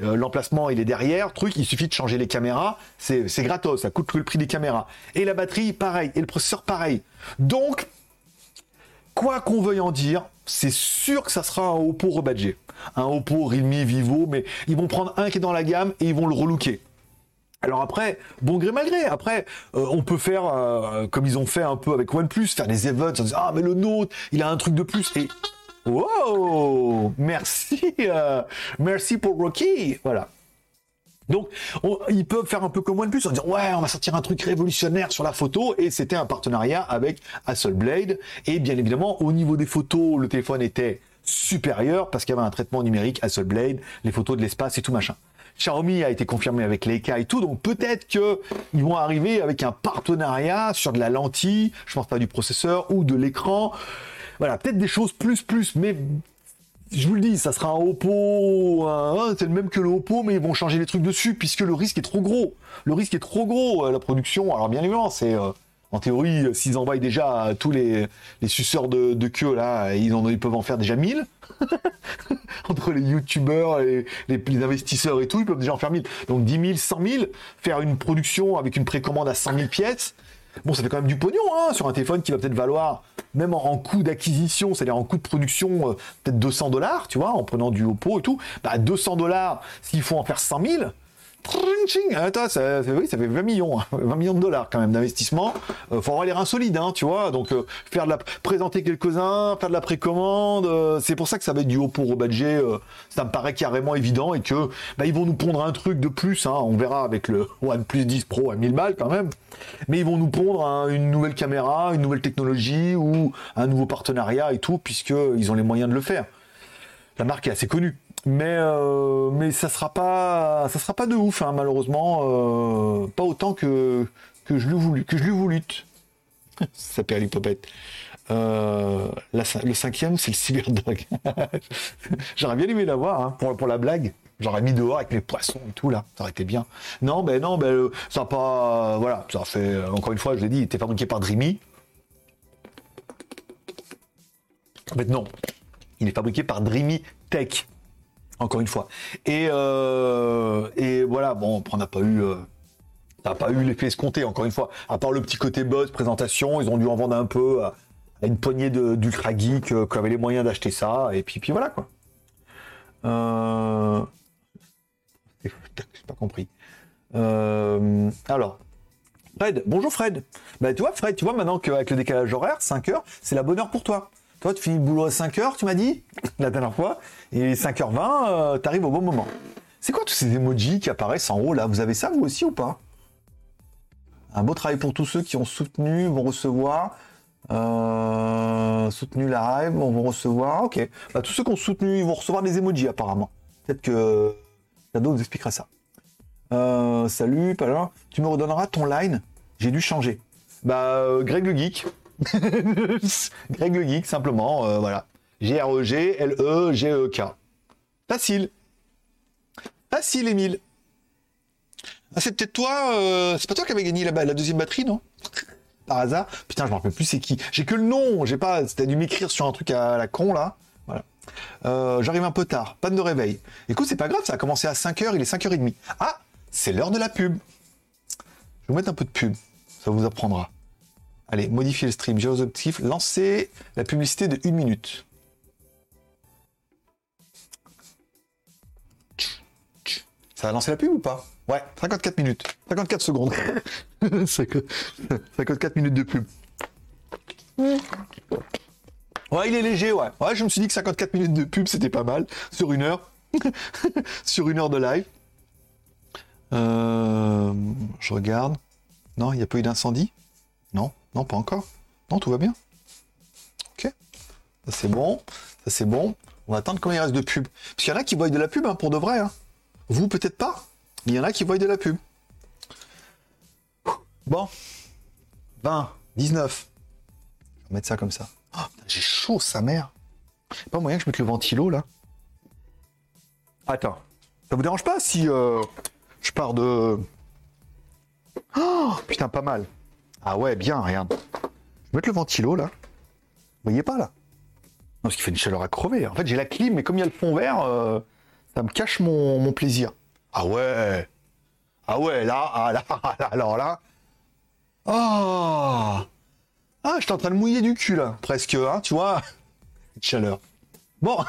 Euh, l'emplacement, il est derrière. Truc, il suffit de changer les caméras. C'est gratos, ça coûte le prix des caméras. Et la batterie, pareil. Et le processeur, pareil. Donc, quoi qu'on veuille en dire, c'est sûr que ça sera un Oppo rebadgé. Un Oppo, Realme, Vivo, mais ils vont prendre un qui est dans la gamme et ils vont le relooker. Alors après, bon gré mal gré, après, euh, on peut faire, euh, comme ils ont fait un peu avec OnePlus, faire des events, en disant, ah mais le nôtre, il a un truc de plus, et wow, merci, euh, merci pour Rocky, voilà. Donc, ils peuvent faire un peu comme OnePlus, en disant ouais, on va sortir un truc révolutionnaire sur la photo, et c'était un partenariat avec Hasselblad, et bien évidemment, au niveau des photos, le téléphone était supérieur parce qu'il y avait un traitement numérique Hasselblad, les photos de l'espace et tout machin. Xiaomi a été confirmé avec Leica et tout, donc peut-être que ils vont arriver avec un partenariat sur de la lentille, je pense pas du processeur ou de l'écran. Voilà, peut-être des choses plus plus, mais je vous le dis, ça sera un Oppo, c'est le même que le Oppo, mais ils vont changer les trucs dessus puisque le risque est trop gros. Le risque est trop gros, euh, la production. Alors bien évidemment, c'est euh, en théorie, s'ils envoient déjà tous les, suceurs de, queue, là, ils peuvent en faire déjà 1000. *laughs* Entre les youtubeurs, et les, investisseurs et tout, ils peuvent déjà en faire 1000. Donc 10 000, 100 000, faire une production avec une précommande à 100 000 pièces, bon, ça fait quand même du pognon hein, sur un téléphone qui va peut-être valoir, même en, coût d'acquisition, c'est-à-dire en coût de production, euh, peut-être 200 dollars, tu vois, en prenant du Oppo et tout. Bah, 200 dollars, s'il faut en faire 100 000, Attends, ça, oui, ça fait 20 millions, 20 hein. millions de dollars quand même d'investissement. Euh, faut avoir les reins solides, hein, tu vois. Donc euh, faire de la, présenter quelques-uns, faire de la précommande, euh, c'est pour ça que ça va être du haut pour badger. ça me paraît carrément évident et que bah, ils vont nous pondre un truc de plus. Hein, on verra avec le OnePlus 10 Pro à 1000 balles quand même. Mais ils vont nous pondre une nouvelle caméra, une nouvelle technologie ou un nouveau partenariat et tout, puisque ils ont les moyens de le faire. La marque est assez connue mais euh, mais ça sera pas ça sera pas de ouf hein, malheureusement euh, pas autant que je l'ai voulu que je lui voulu. Ça perd l'hypopète euh, le cinquième c'est le cyberdog *laughs* j'aurais bien aimé l'avoir hein, pour la blague. J'aurais mis dehors avec les poissons et tout là. Ça aurait été bien. Non ben non ben ça a pas voilà ça fait encore une fois je l'ai dit il était fabriqué par Dreamy. En fait non. Il est fabriqué par Dreamy Tech encore une fois. Et, euh, voilà, bon, on n'a pas eu. Euh, pas eu l'effet escompté, encore une fois. À part le petit côté buzz, présentation, ils ont dû en vendre un peu à, une poignée d'ultra geeks euh, qui avaient les moyens d'acheter ça, et puis, puis voilà quoi. Euh... J'ai pas compris. Euh... Alors, Fred, bonjour Fred. Bah tu vois Fred, tu vois maintenant qu'avec le décalage horaire, 5 heures, c'est la bonne heure pour toi. Tu finis le boulot à 5h, tu m'as dit, *laughs* la dernière fois, et 5h20, euh, tu arrives au bon moment. C'est quoi tous ces emojis qui apparaissent en haut là? Vous avez ça vous aussi ou pas? Un beau travail pour tous ceux qui ont soutenu, vont recevoir. Euh, soutenu la live, vont recevoir. Ok. Bah, tous ceux qui ont soutenu, ils vont recevoir des emojis apparemment. Peut-être que Shadow nous expliquera ça. Euh, salut, Palin. Tu me redonneras ton line? J'ai dû changer. Bah, Greg le Geek. *laughs* Greg Geek, simplement, euh, voilà. G-R-E-G-L-E-G-E-K. Facile. Facile, Emile. Ah, c'est peut-être toi, euh, c'est pas toi qui avais gagné la, deuxième batterie, non? Par hasard Putain, je me rappelle plus c'est qui. J'ai que le nom, j'ai pas. T'as dû m'écrire sur un truc à la con, là. Voilà. Euh, J'arrive un peu tard, panne de réveil. Écoute, c'est pas grave, ça a commencé à 5h, il est 5h30. Ah, c'est l'heure de la pub. Je vais vous mettre un peu de pub, ça vous apprendra. Allez, modifier le stream, objectifs, lancer la publicité de 1 minute. Ça a lancé la pub ou pas? Ouais, 54 minutes. 54 secondes. *laughs* 54 minutes de pub. Ouais, il est léger, ouais. Ouais, je me suis dit que 54 minutes de pub, c'était pas mal. Sur une heure. *laughs* sur une heure de live. Euh, je regarde. Non, il n'y a pas eu d'incendie? Non, non, pas encore. Non, tout va bien. Ok. Ça c'est bon. Ça c'est bon. On va attendre combien il reste de pub. Parce qu'il y en a qui voient de la pub, hein, pour de vrai. Hein. Vous, peut-être pas. Il y en a qui voient de la pub. Bon. 20, 19. Je vais mettre ça comme ça. Oh, j'ai chaud, sa mère. Pas moyen que je mette le ventilo, là Attends. Ça vous dérange pas si euh, je pars de... Oh, putain, pas mal. Ah ouais, bien, regarde. Je vais mettre le ventilo, là. Vous voyez pas, là? Non, parce qu'il fait une chaleur à crever. En fait, j'ai la clim, mais comme il y a le fond vert, euh, ça me cache mon plaisir. Ah ouais Ah ouais, là, ah là, *laughs* alors là. Oh Ah, j'étais en train de mouiller du cul là, presque, hein, tu vois *laughs* Chaleur. Bon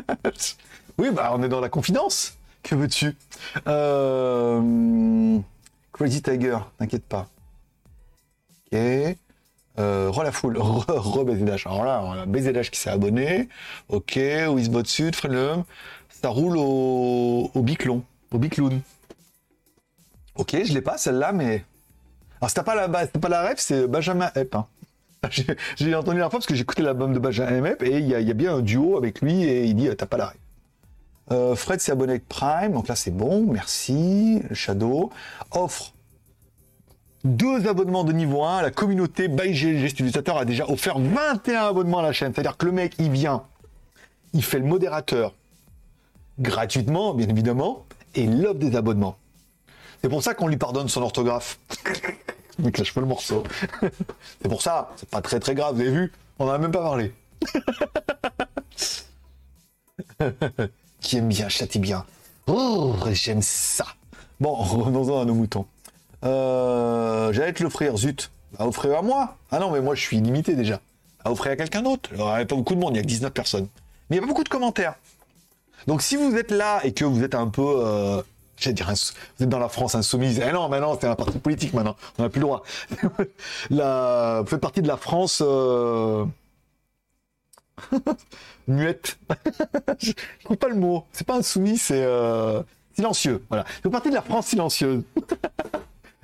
*laughs* Oui, bah on est dans la confidence. Que veux-tu? Euh... Crazy Tiger, t'inquiète pas. Ok. Euh, la foule, *laughs* re, BZH. Alors là, on a BZH qui s'est abonné. Ok, Wizbot Sud, Fredlum. Ça roule au, au biclon au Bicloun. Ok, je l'ai pas celle-là, mais. Alors, c'était pas la, pas la ref, c'est Benjamin Epp. Hein. *laughs* J'ai entendu la fois parce que écouté l'album de Benjamin Epp et il y, a bien un duo avec lui et il dit T'as pas la ref. Euh, Fred s'est abonné avec Prime, donc là c'est bon, merci. Shadow offre deux abonnements de niveau 1. La communauté by GLG utilisateur a déjà offert 21 abonnements à la chaîne. C'est-à-dire que le mec, il vient, il fait le modérateur gratuitement, bien évidemment et l'offre des abonnements. C'est pour ça qu'on lui pardonne son orthographe. *laughs* Mais lâche pas le morceau. *laughs* c'est pour ça, c'est pas très très grave, vous avez vu On en a même pas parlé. *laughs* Qui aime bien, châtie bien. Oh, j'aime ça. Bon, revenons-en à nos moutons. Euh, J'allais te l'offrir, zut. À offrir à moi Ah non, mais moi je suis limité déjà. À offrir à quelqu'un d'autre. Il n'y a pas beaucoup de monde, il y a que 19 personnes. Mais il y a pas beaucoup de commentaires. Donc si vous êtes là et que vous êtes un peu, euh, j'allais dire, vous êtes dans la France insoumise, eh non, maintenant c'est un parti politique maintenant, on n'a plus le droit. *laughs* vous faites partie de la France euh... *laughs* muette. *laughs* je trouve pas le mot. C'est pas insoumis, c'est silencieux. Voilà. Vous faites partie de la France silencieuse.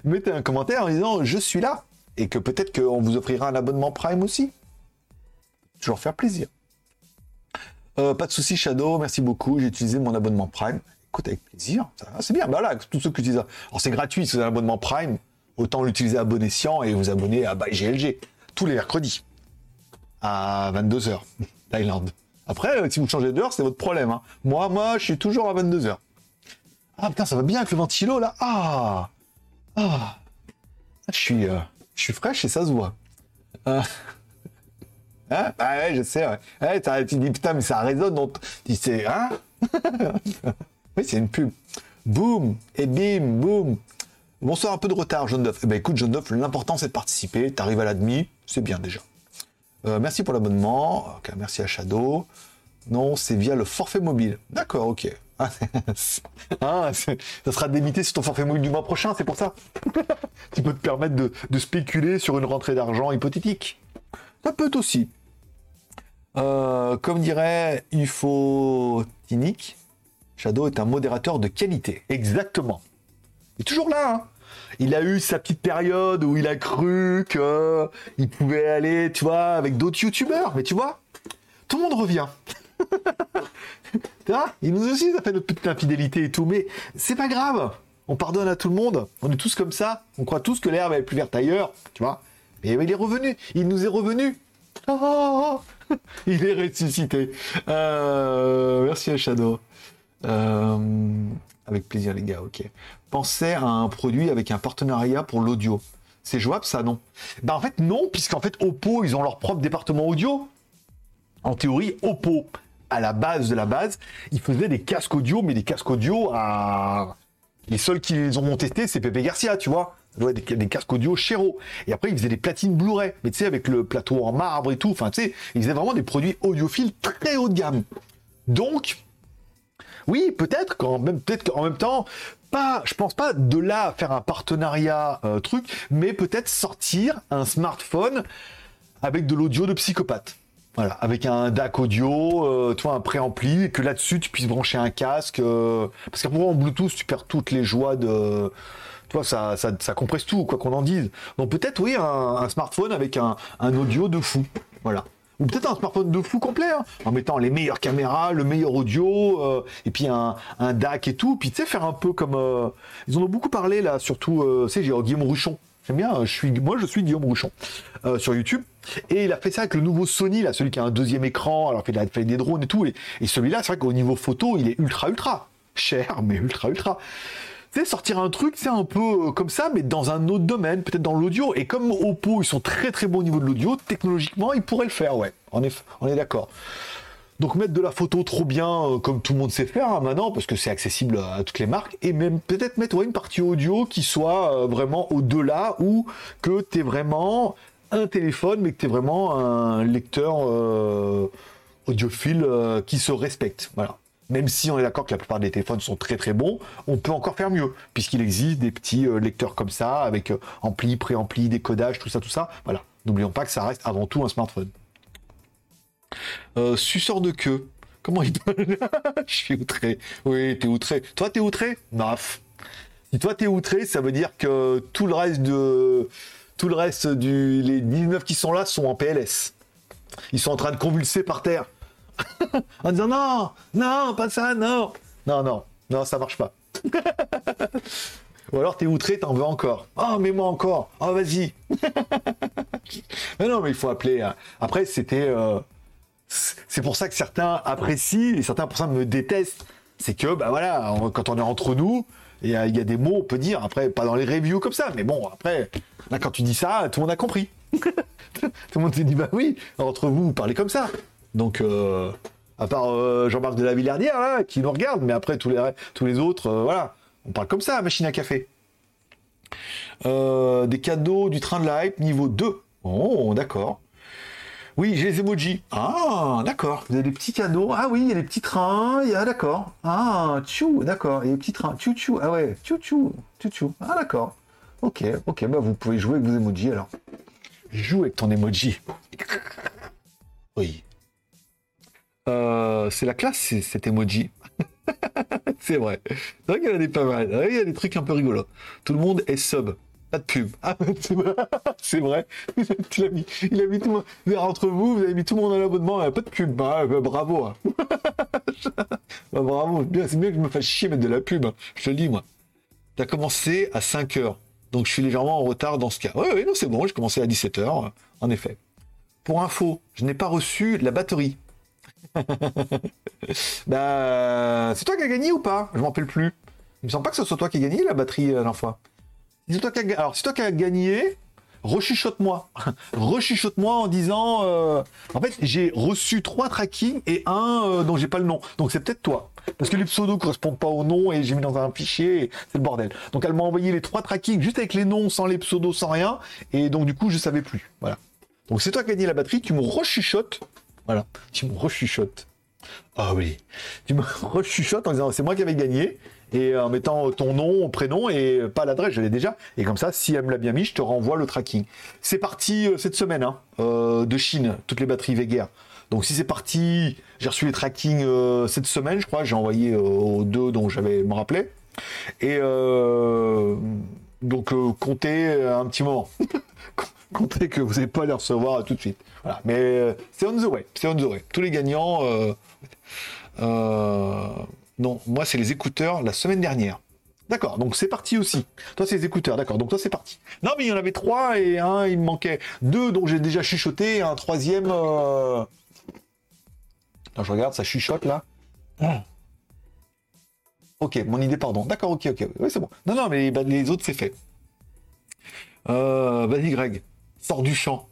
Mettez un commentaire en disant je suis là et que peut-être qu'on vous offrira un abonnement Prime aussi. Toujours faire plaisir. Euh, pas de souci, Shadow, merci beaucoup. J'ai utilisé mon abonnement Prime. Écoute, avec plaisir. C'est bien. Bah là, tous ceux qui utilisent. Alors, c'est gratuit, si vous avez un abonnement Prime. Autant l'utiliser à bon escient et vous abonner à GLG tous les mercredis à 22h, *laughs* Thaïlande. Après, euh, si vous changez d'heure, c'est votre problème. Hein. Moi, moi, je suis toujours à 22h. Ah putain, ça va bien avec le ventilo là. Ah, ah, je suis, euh, je suis fraîche et ça se voit. Hein bah ouais, je sais, ouais tu dis, putain, mais ça résonne, donc, tu sais, hein *laughs* Oui, c'est une pub. Boum Et bim, boum Bonsoir, un peu de retard, John Duff. Eh ben écoute, John Duff, l'important c'est de participer. T'arrives à la demi, c'est bien déjà. Euh, merci pour l'abonnement. merci à Shadow. Non, c'est via le forfait mobile. D'accord, ok. Ah, ah ça sera démité sur ton forfait mobile du mois prochain, c'est pour ça. *laughs* tu peux te permettre de, spéculer sur une rentrée d'argent hypothétique. Ça peut aussi. Euh, comme dirait UFO Tinic, Shadow est un modérateur de qualité. Exactement. Il est toujours là. Hein. il a eu sa petite période où il a cru qu'il pouvait aller, tu vois, avec d'autres youtubeurs. Mais tu vois, tout le monde revient. *laughs* vois, *laughs* il nous aussi, ça fait notre petite infidélité et tout. Mais c'est pas grave. On pardonne à tout le monde. On est tous comme ça. On croit tous que l'herbe est plus verte ailleurs. Tu vois. Mais il est revenu. Il nous est revenu. Oh *laughs* il est ressuscité. Euh, merci à Shadow. Euh, avec plaisir, les gars, ok. Pensez à un produit avec un partenariat pour l'audio. C'est jouable, ça, non? Bah, en fait, non, puisqu'en fait, Oppo, ils ont leur propre département audio. En théorie, Oppo, à la base de la base, ils faisaient des casques audio, mais des casques audio à... Les seuls qui les ont testés, c'est Pepe Garcia, tu vois des, des, casques audio Chéro. Et après, ils faisaient des platines Blu-ray. Mais tu sais, avec le plateau en marbre et tout. Enfin, tu sais, ils faisaient vraiment des produits audiophiles très haut de gamme. Donc, oui, peut-être qu'en même, temps, pas, je pense pas de là faire un partenariat euh, truc, mais peut-être sortir un smartphone avec de l'audio de psychopathe. Voilà, avec un DAC audio, euh, toi un préampli, et que là-dessus tu puisses brancher un casque. Euh, parce qu'après en Bluetooth, tu perds toutes les joies de. Toi, ça, ça, compresse tout, quoi qu'on en dise. Donc peut-être oui, un, smartphone avec un, audio de fou. Voilà ou peut-être un smartphone de fou complet, hein, en mettant les meilleures caméras, le meilleur audio, euh, et puis un, DAC et tout, puis tu sais, faire un peu comme... Ils en ont beaucoup parlé là, surtout, tu sais, j'ai Guillaume Ruchon, j'aime bien, je suis, moi je suis Guillaume Ruchon, euh, sur YouTube, et il a fait ça avec le nouveau Sony, là, celui qui a un deuxième écran, alors qu'il a fait des drones et tout, et, celui-là, c'est vrai qu'au niveau photo, il est ultra ultra cher, mais ultra ultra sais, sortir un truc, c'est un peu euh, comme ça, mais dans un autre domaine, peut-être dans l'audio. Et comme Oppo, ils sont très très bons au niveau de l'audio, technologiquement, ils pourraient le faire, ouais. On est, on est d'accord. Donc mettre de la photo trop bien, euh, comme tout le monde sait faire hein, maintenant, parce que c'est accessible à toutes les marques, et même peut-être mettre une partie audio qui soit euh, vraiment au-delà, ou que tu es vraiment un téléphone, mais que tu es vraiment un lecteur audiophile qui se respecte. Voilà même si on est d'accord que la plupart des téléphones sont très très bons, on peut encore faire mieux, puisqu'il existe des petits euh, lecteurs comme ça, avec euh, ampli, préampli, décodage, tout ça, tout ça. Voilà. N'oublions pas que ça reste avant tout un smartphone. Euh, suceur de queue. Comment il *laughs* Je suis outré. Oui, t'es outré. Toi, t'es outré Naf. Si toi, t'es outré, ça veut dire que tout le reste de... Tout le reste du... Les 19 qui sont là sont en PLS. Ils sont en train de convulser par terre. *laughs* en disant non, non, pas ça, non. Non, non, non, ça marche pas. *laughs* Ou alors t'es outré, t'en veux encore. Oh, mais moi encore. Oh, vas-y. mais non, mais il faut appeler. Hein. Après, c'était. Euh, c'est pour ça que certains apprécient et certains pour ça me détestent. C'est que, bah voilà, quand on est entre nous, il y, a des mots, on peut dire. Après, pas dans les reviews comme ça, mais bon, après, là, quand tu dis ça, tout le monde a compris. *laughs* tout le monde s'est dit, bah oui, entre vous, vous parlez comme ça. Donc, euh, à part euh, Jean-Marc de la Villardière, là, qui nous regarde, mais après, tous les, tous les autres, euh, voilà. On parle comme ça, machine à café. des cadeaux du train de la hype niveau 2. Oh, d'accord. Oui, j'ai les emojis. Ah, d'accord. Vous avez des petits cadeaux. Ah oui, il y a des petits trains. Il y a, d'accord. Ah, tchou, d'accord. Il y a des petits trains. Tchou, tchou. Ah ouais, tchou, tchou. Tchou, tchou. Ah, d'accord. Ok, ok. Bah, vous pouvez jouer avec vos emojis alors. Joue avec ton emoji. Oui. Euh, c'est la classe, cet emoji. *laughs* c'est vrai. C'est vrai pas mal. Il y a des trucs un peu rigolos. Tout le monde est sub. Pas de pub. Ah, *laughs* c'est vrai. Il a mis, il a mis tout le monde. Entre vous, vous avez mis tout le monde en abonnement. Pas de pub. Bah, bah, bravo. Hein. *laughs* bah, bravo. C'est mieux que je me fasse chier mettre de la pub. Hein. Je te le dis, moi. T'as commencé à 5 heures. Donc je suis légèrement en retard dans ce cas. Oui, oui, non, c'est bon. J'ai commencé à 17 heures. En effet. Pour info, je n'ai pas reçu la batterie. *laughs* bah, c'est toi qui as gagné ou pas? Je m'en rappelle plus. Il me semble pas que ce soit toi qui as gagné la batterie euh, la fois. Toi qui Alors, c'est toi qui as gagné, rechuchote-moi. *laughs* rechuchote-moi en disant. Euh, en fait, j'ai reçu trois tracking et un euh, dont j'ai pas le nom. Donc, c'est peut-être toi. Parce que les pseudos correspondent pas au nom et j'ai mis dans un fichier, c'est le bordel. Donc, elle m'a envoyé les trois tracking juste avec les noms, sans les pseudos, sans rien. Et donc, du coup, je savais plus. Voilà. Donc, c'est toi qui as gagné la batterie, tu me rechuchotes voilà, tu me rechuchotes. Ah oui, tu me *laughs* rechuchotes en disant c'est moi qui avais gagné et en mettant ton nom, prénom et pas l'adresse, je l'ai déjà. Et comme ça, si elle me l'a bien mis, je te renvoie le tracking. C'est parti euh, cette semaine hein, euh, de Chine, toutes les batteries Veguer. Donc si c'est parti, j'ai reçu les tracking euh, cette semaine, je crois, j'ai envoyé aux deux dont j'avais me rappelé. Et donc comptez un petit moment. *laughs* comptez que vous n'allez pas les recevoir tout de suite. Voilà. Mais c'est on the way. C'est on the way. Tous les gagnants. Euh, euh, non, moi, c'est les écouteurs la semaine dernière. D'accord, donc c'est parti aussi. Toi, c'est les écouteurs, d'accord. Donc toi, c'est parti. Non, mais il y en avait trois et un, il me manquait deux dont j'ai déjà chuchoté, un troisième. je regarde, ça chuchote là. Ah. Ok, mon idée, pardon. D'accord, ok, ok. Oui, c'est bon. Non, non, mais bah, les autres, c'est fait. vas-y, Greg. Sors du champ.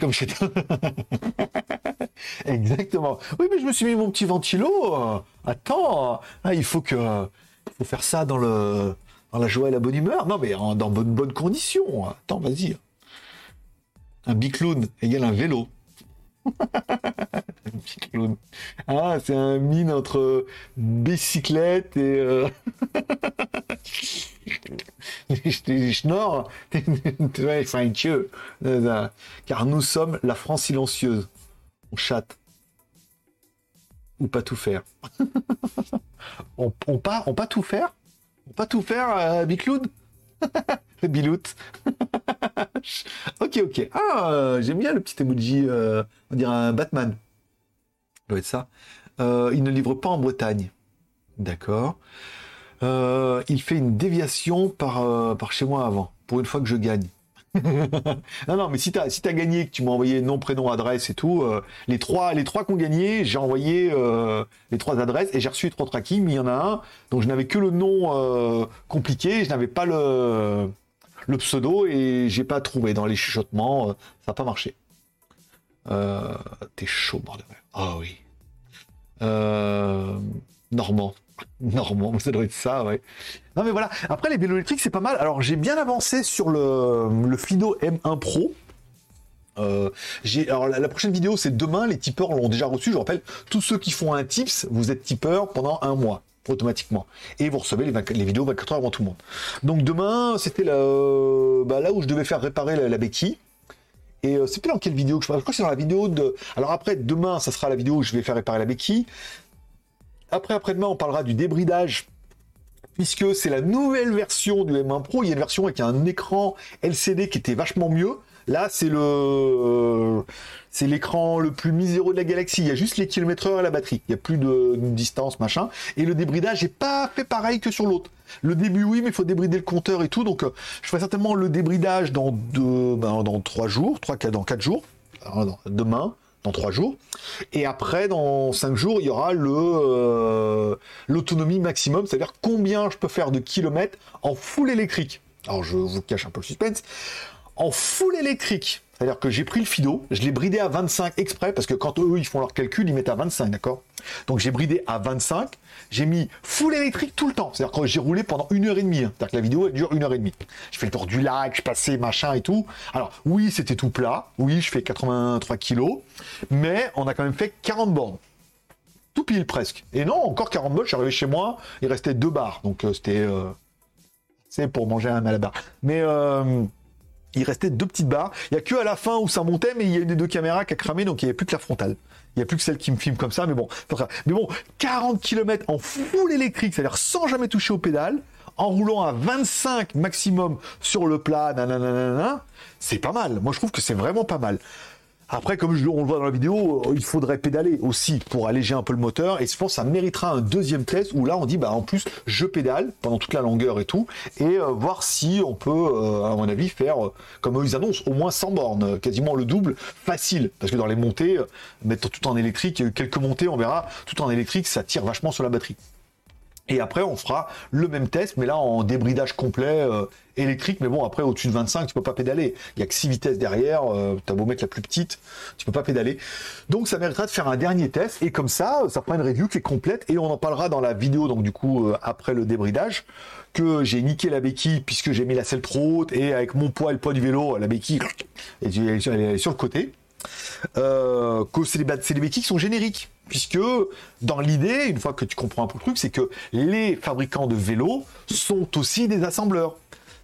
Comme chez toi. Exactement. Oui, mais je me suis mis mon petit ventilo. Attends, ah, il faut que, faut faire ça dans le, dans la joie et la bonne humeur. Non, mais en- dans bonnes bonnes conditions. Attends, vas-y. Un bicloun égale un vélo. Ah, c'est un mine entre bicyclette et. euh, je schnorre. *laughs* Ouais, c'est un queue. Euh, Car nous sommes la France silencieuse. On chatte. Ou pas tout faire. *laughs* on, on pas, on pas tout faire On pas tout faire, euh, Bicloud *laughs* Bilout. ok, ok. Ah, euh, j'aime bien le petit emoji, euh, on dirait un Batman. Ça doit être ça. Il ne livre pas en Bretagne. D'accord. Euh, il fait une déviation par, euh, par chez moi avant, pour une fois que je gagne. *laughs* non, non, mais si t'as si t'as gagné, que tu m'as envoyé nom, prénom, adresse et tout, euh, les trois les trois qui ont gagné, j'ai envoyé les trois adresses et j'ai reçu trois tracking, mais il y en a un, donc je n'avais que le nom compliqué, je n'avais pas le, le pseudo et j'ai pas trouvé dans les chuchotements, ça n'a pas marché. T'es chaud, bordel. Ah oui. Normand. *laughs* Normand, ça doit être ça, ouais. Non mais voilà, après les vélos électriques c'est pas mal. Alors j'ai bien avancé sur le, le Fido M1 Pro. Euh, alors la, prochaine vidéo c'est demain, les tipeurs l'ont déjà reçu. Je rappelle, tous ceux qui font un tips, vous êtes tipeur pendant un mois automatiquement et vous recevez les, 24 les vidéos 24 heures avant tout le monde. Donc demain c'était bah, là où je devais faire réparer la, béquille. Et euh, plus dans quelle vidéo que je parle. Je crois que c'est dans la vidéo de. Alors après, demain, ça sera la vidéo où je vais faire réparer la béquille. Après, après-demain, on parlera du débridage. Puisque c'est la nouvelle version du M1 Pro. Il y a une version avec un écran LCD qui était vachement mieux. Là, c'est le, euh, c'est l'écran le plus miséreux de la galaxie. Il y a juste les kilomètres heure et la batterie. Il y a plus de, distance, machin. Et le débridage n'est pas fait pareil que sur l'autre. Le début, oui, mais il faut débrider le compteur et tout. Donc, euh, je ferai certainement le débridage dans deux, ben, dans trois jours, trois, dans quatre jours. Demain, dans trois jours. Et après, dans cinq jours, il y aura euh, l'autonomie maximum, c'est-à-dire combien je peux faire de kilomètres en full électrique. Alors, je vous cache un peu le suspense. En full électrique, c'est-à-dire que j'ai pris le Fido, je l'ai bridé à 25 exprès, parce que quand eux, ils font leur calcul, ils mettent à 25, d'accord? Donc j'ai bridé à 25, j'ai mis full électrique tout le temps. C'est-à-dire que j'ai roulé pendant une heure et demie. hein. C'est-à-dire que la vidéo, dure une heure et demie. Je fais le tour du lac, je passais machin et tout. Alors, oui, c'était tout plat. Oui, je fais 83 kilos. Mais on a quand même fait 40 bornes. Tout pile presque. Et non, encore 40 bornes, je suis arrivé chez moi, il restait deux barres. Donc euh, c'était... euh, c'est pour manger un malabar. Mais... euh, il restait deux petites barres. Il y a que à la fin où ça montait, mais il y a une des deux caméras qui a cramé, donc il n'y avait plus que la frontale. Il n'y a plus que celle qui me filme comme ça, mais bon. Mais bon, 40 km en full électrique, c'est-à-dire sans jamais toucher aux pédales, en roulant à 25 maximum sur le plat, c'est pas mal. Moi, je trouve que c'est vraiment pas mal. Après, comme je- on le voit dans la vidéo, euh, il faudrait pédaler aussi pour alléger un peu le moteur. Et je pense que ça méritera un deuxième test où là, on dit, bah, en plus, je pédale pendant toute la longueur et tout. Et euh, voir si on peut, euh, à mon avis, faire, comme ils annoncent, au moins 100 bornes, quasiment le double, facile. Parce que dans les montées, mettre tout en électrique, quelques montées, on verra, tout en électrique, ça tire vachement sur la batterie. Et après, on fera le même test, mais là en débridage complet euh, électrique. Mais bon, après, au-dessus de 25, tu peux pas pédaler. Il y a que 6 vitesses derrière. Euh, T'as beau mettre la plus petite, tu peux pas pédaler. Donc, ça méritera de faire un dernier test. Et comme ça, ça fera une review qui est complète. Et on en parlera dans la vidéo, donc du coup, euh, après le débridage, que j'ai niqué la béquille puisque j'ai mis la selle trop haute. Et avec mon poids et le poids du vélo, la béquille, elle est sur le côté euh, que c'est les béquilles qui sont génériques. Puisque dans l'idée, une fois que tu comprends un peu le truc, c'est que les fabricants de vélos sont aussi des assembleurs.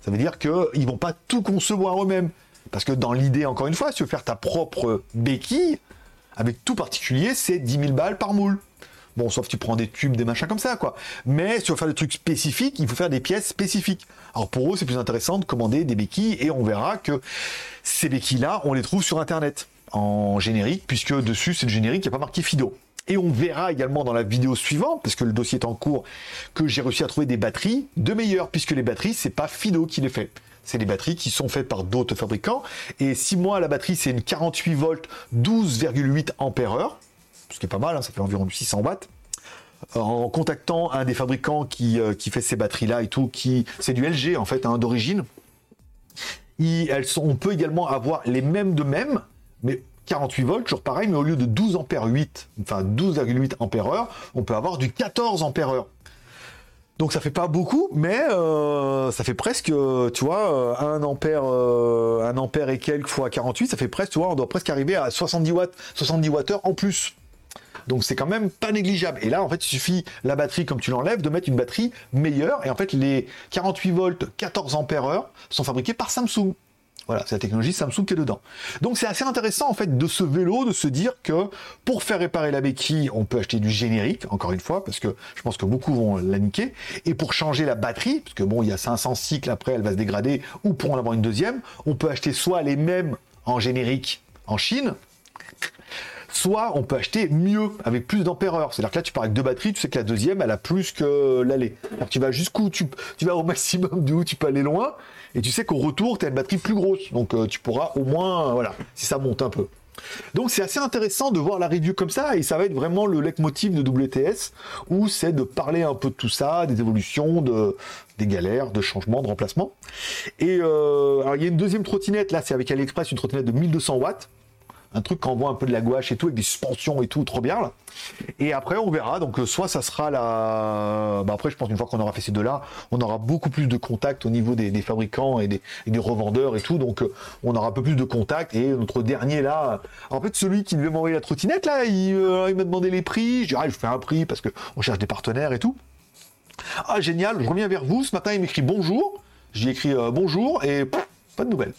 Ça veut dire qu'ils vont pas tout concevoir eux-mêmes. Parce que dans l'idée, encore une fois, si tu veux faire ta propre béquille, avec tout particulier, c'est 10 000 balles par moule. Bon, sauf tu prends des tubes, des machins comme ça, quoi. Mais si tu veux faire des trucs spécifiques, il faut faire des pièces spécifiques. Alors pour eux, c'est plus intéressant de commander des béquilles et on verra que ces béquilles-là, on les trouve sur Internet en générique, puisque dessus, c'est le générique, il n'y a pas marqué Fido. Et on verra également dans la vidéo suivante, parce que le dossier est en cours, que j'ai réussi à trouver des batteries de meilleures, puisque les batteries, c'est pas Fido qui les fait. C'est des batteries qui sont faites par d'autres fabricants. Et si moi, la batterie, c'est une 48 volts, 12,8 ampères heure, ce qui est pas mal, hein, ça fait environ du 600 watts. En contactant un des fabricants qui, euh, qui fait ces batteries-là et tout, qui c'est du LG en fait, hein, d'origine. Elles on peut également avoir les mêmes de même, mais 48 volts, toujours pareil, mais au lieu de 12 ampères 8, enfin 12,8 ampères heure, on peut avoir du 14 ampères heure. Donc ça fait pas beaucoup, mais euh, ça fait presque, tu vois, 1 ampère, 1 ampère et quelques fois 48, ça fait presque, tu vois, on doit presque arriver à 70 watts, 70 watts en plus. Donc c'est quand même pas négligeable. Et là, en fait, il suffit la batterie, comme tu l'enlèves, de mettre une batterie meilleure. Et en fait, les 48 volts, 14 ampères heure sont fabriqués par Samsung. Voilà, c'est la technologie Samsung qui est dedans. Donc c'est assez intéressant en fait de ce vélo de se dire que pour faire réparer la béquille, on peut acheter du générique, encore une fois, parce que je pense que beaucoup vont la niquer. Et pour changer la batterie, parce que bon, il y a 500 cycles après, elle va se dégrader, ou pour en avoir une deuxième, on peut acheter soit les mêmes en générique en Chine, soit on peut acheter mieux avec plus d'ampères C'est-à-dire que là, tu pars avec deux batteries, tu sais que la deuxième, elle a plus que l'aller. Tu vas jusqu'où tu, tu vas au maximum d'où tu peux aller loin, et tu sais qu'au retour, tu as une batterie plus grosse. Donc euh, tu pourras au moins, voilà, si ça monte un peu. Donc c'est assez intéressant de voir la review comme ça, et ça va être vraiment le leitmotiv de WTS, où c'est de parler un peu de tout ça, des évolutions, de, des galères, de changements, de remplacements. Et euh, alors il y a une deuxième trottinette, là c'est avec AliExpress, une trottinette de 1200 watts, un truc qui envoie un peu de la gouache et tout, avec des suspensions et tout, trop bien là. Et après, on verra. Donc, euh, soit ça sera la. Bah, après, je pense une fois qu'on aura fait ces deux-là, on aura beaucoup plus de contact au niveau des, fabricants et des, revendeurs et tout. Donc, euh, on aura un peu plus de contact. Et notre dernier là, en fait, celui qui devait m'envoyer la trottinette là, il, euh, m'a demandé les prix. Je dis, ah, je fais un prix parce qu'on cherche des partenaires et tout. Ah, génial, je reviens vers vous. Ce matin, il m'écrit bonjour. J'ai écrit bonjour et pas de nouvelles.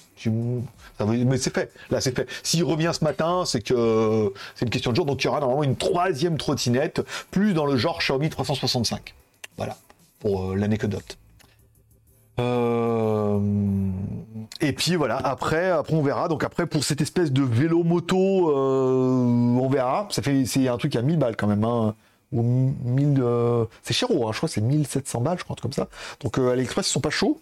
Mais c'est fait. Là, c'est fait. S'il revient ce matin, c'est que c'est une question de jour. Donc, il y aura normalement une troisième trottinette, plus dans le genre Xiaomi 365. Voilà, pour euh, dot. Euh, et puis voilà, après, après on verra. Donc après, pour cette espèce de vélo moto, euh, on verra. Ça fait, c'est un truc à 1000 balles quand même. Hein. Ou 1000, c'est cher, hein. je crois c'est 1700 balles, je crois, comme ça. Donc à l'Express, ils sont pas chauds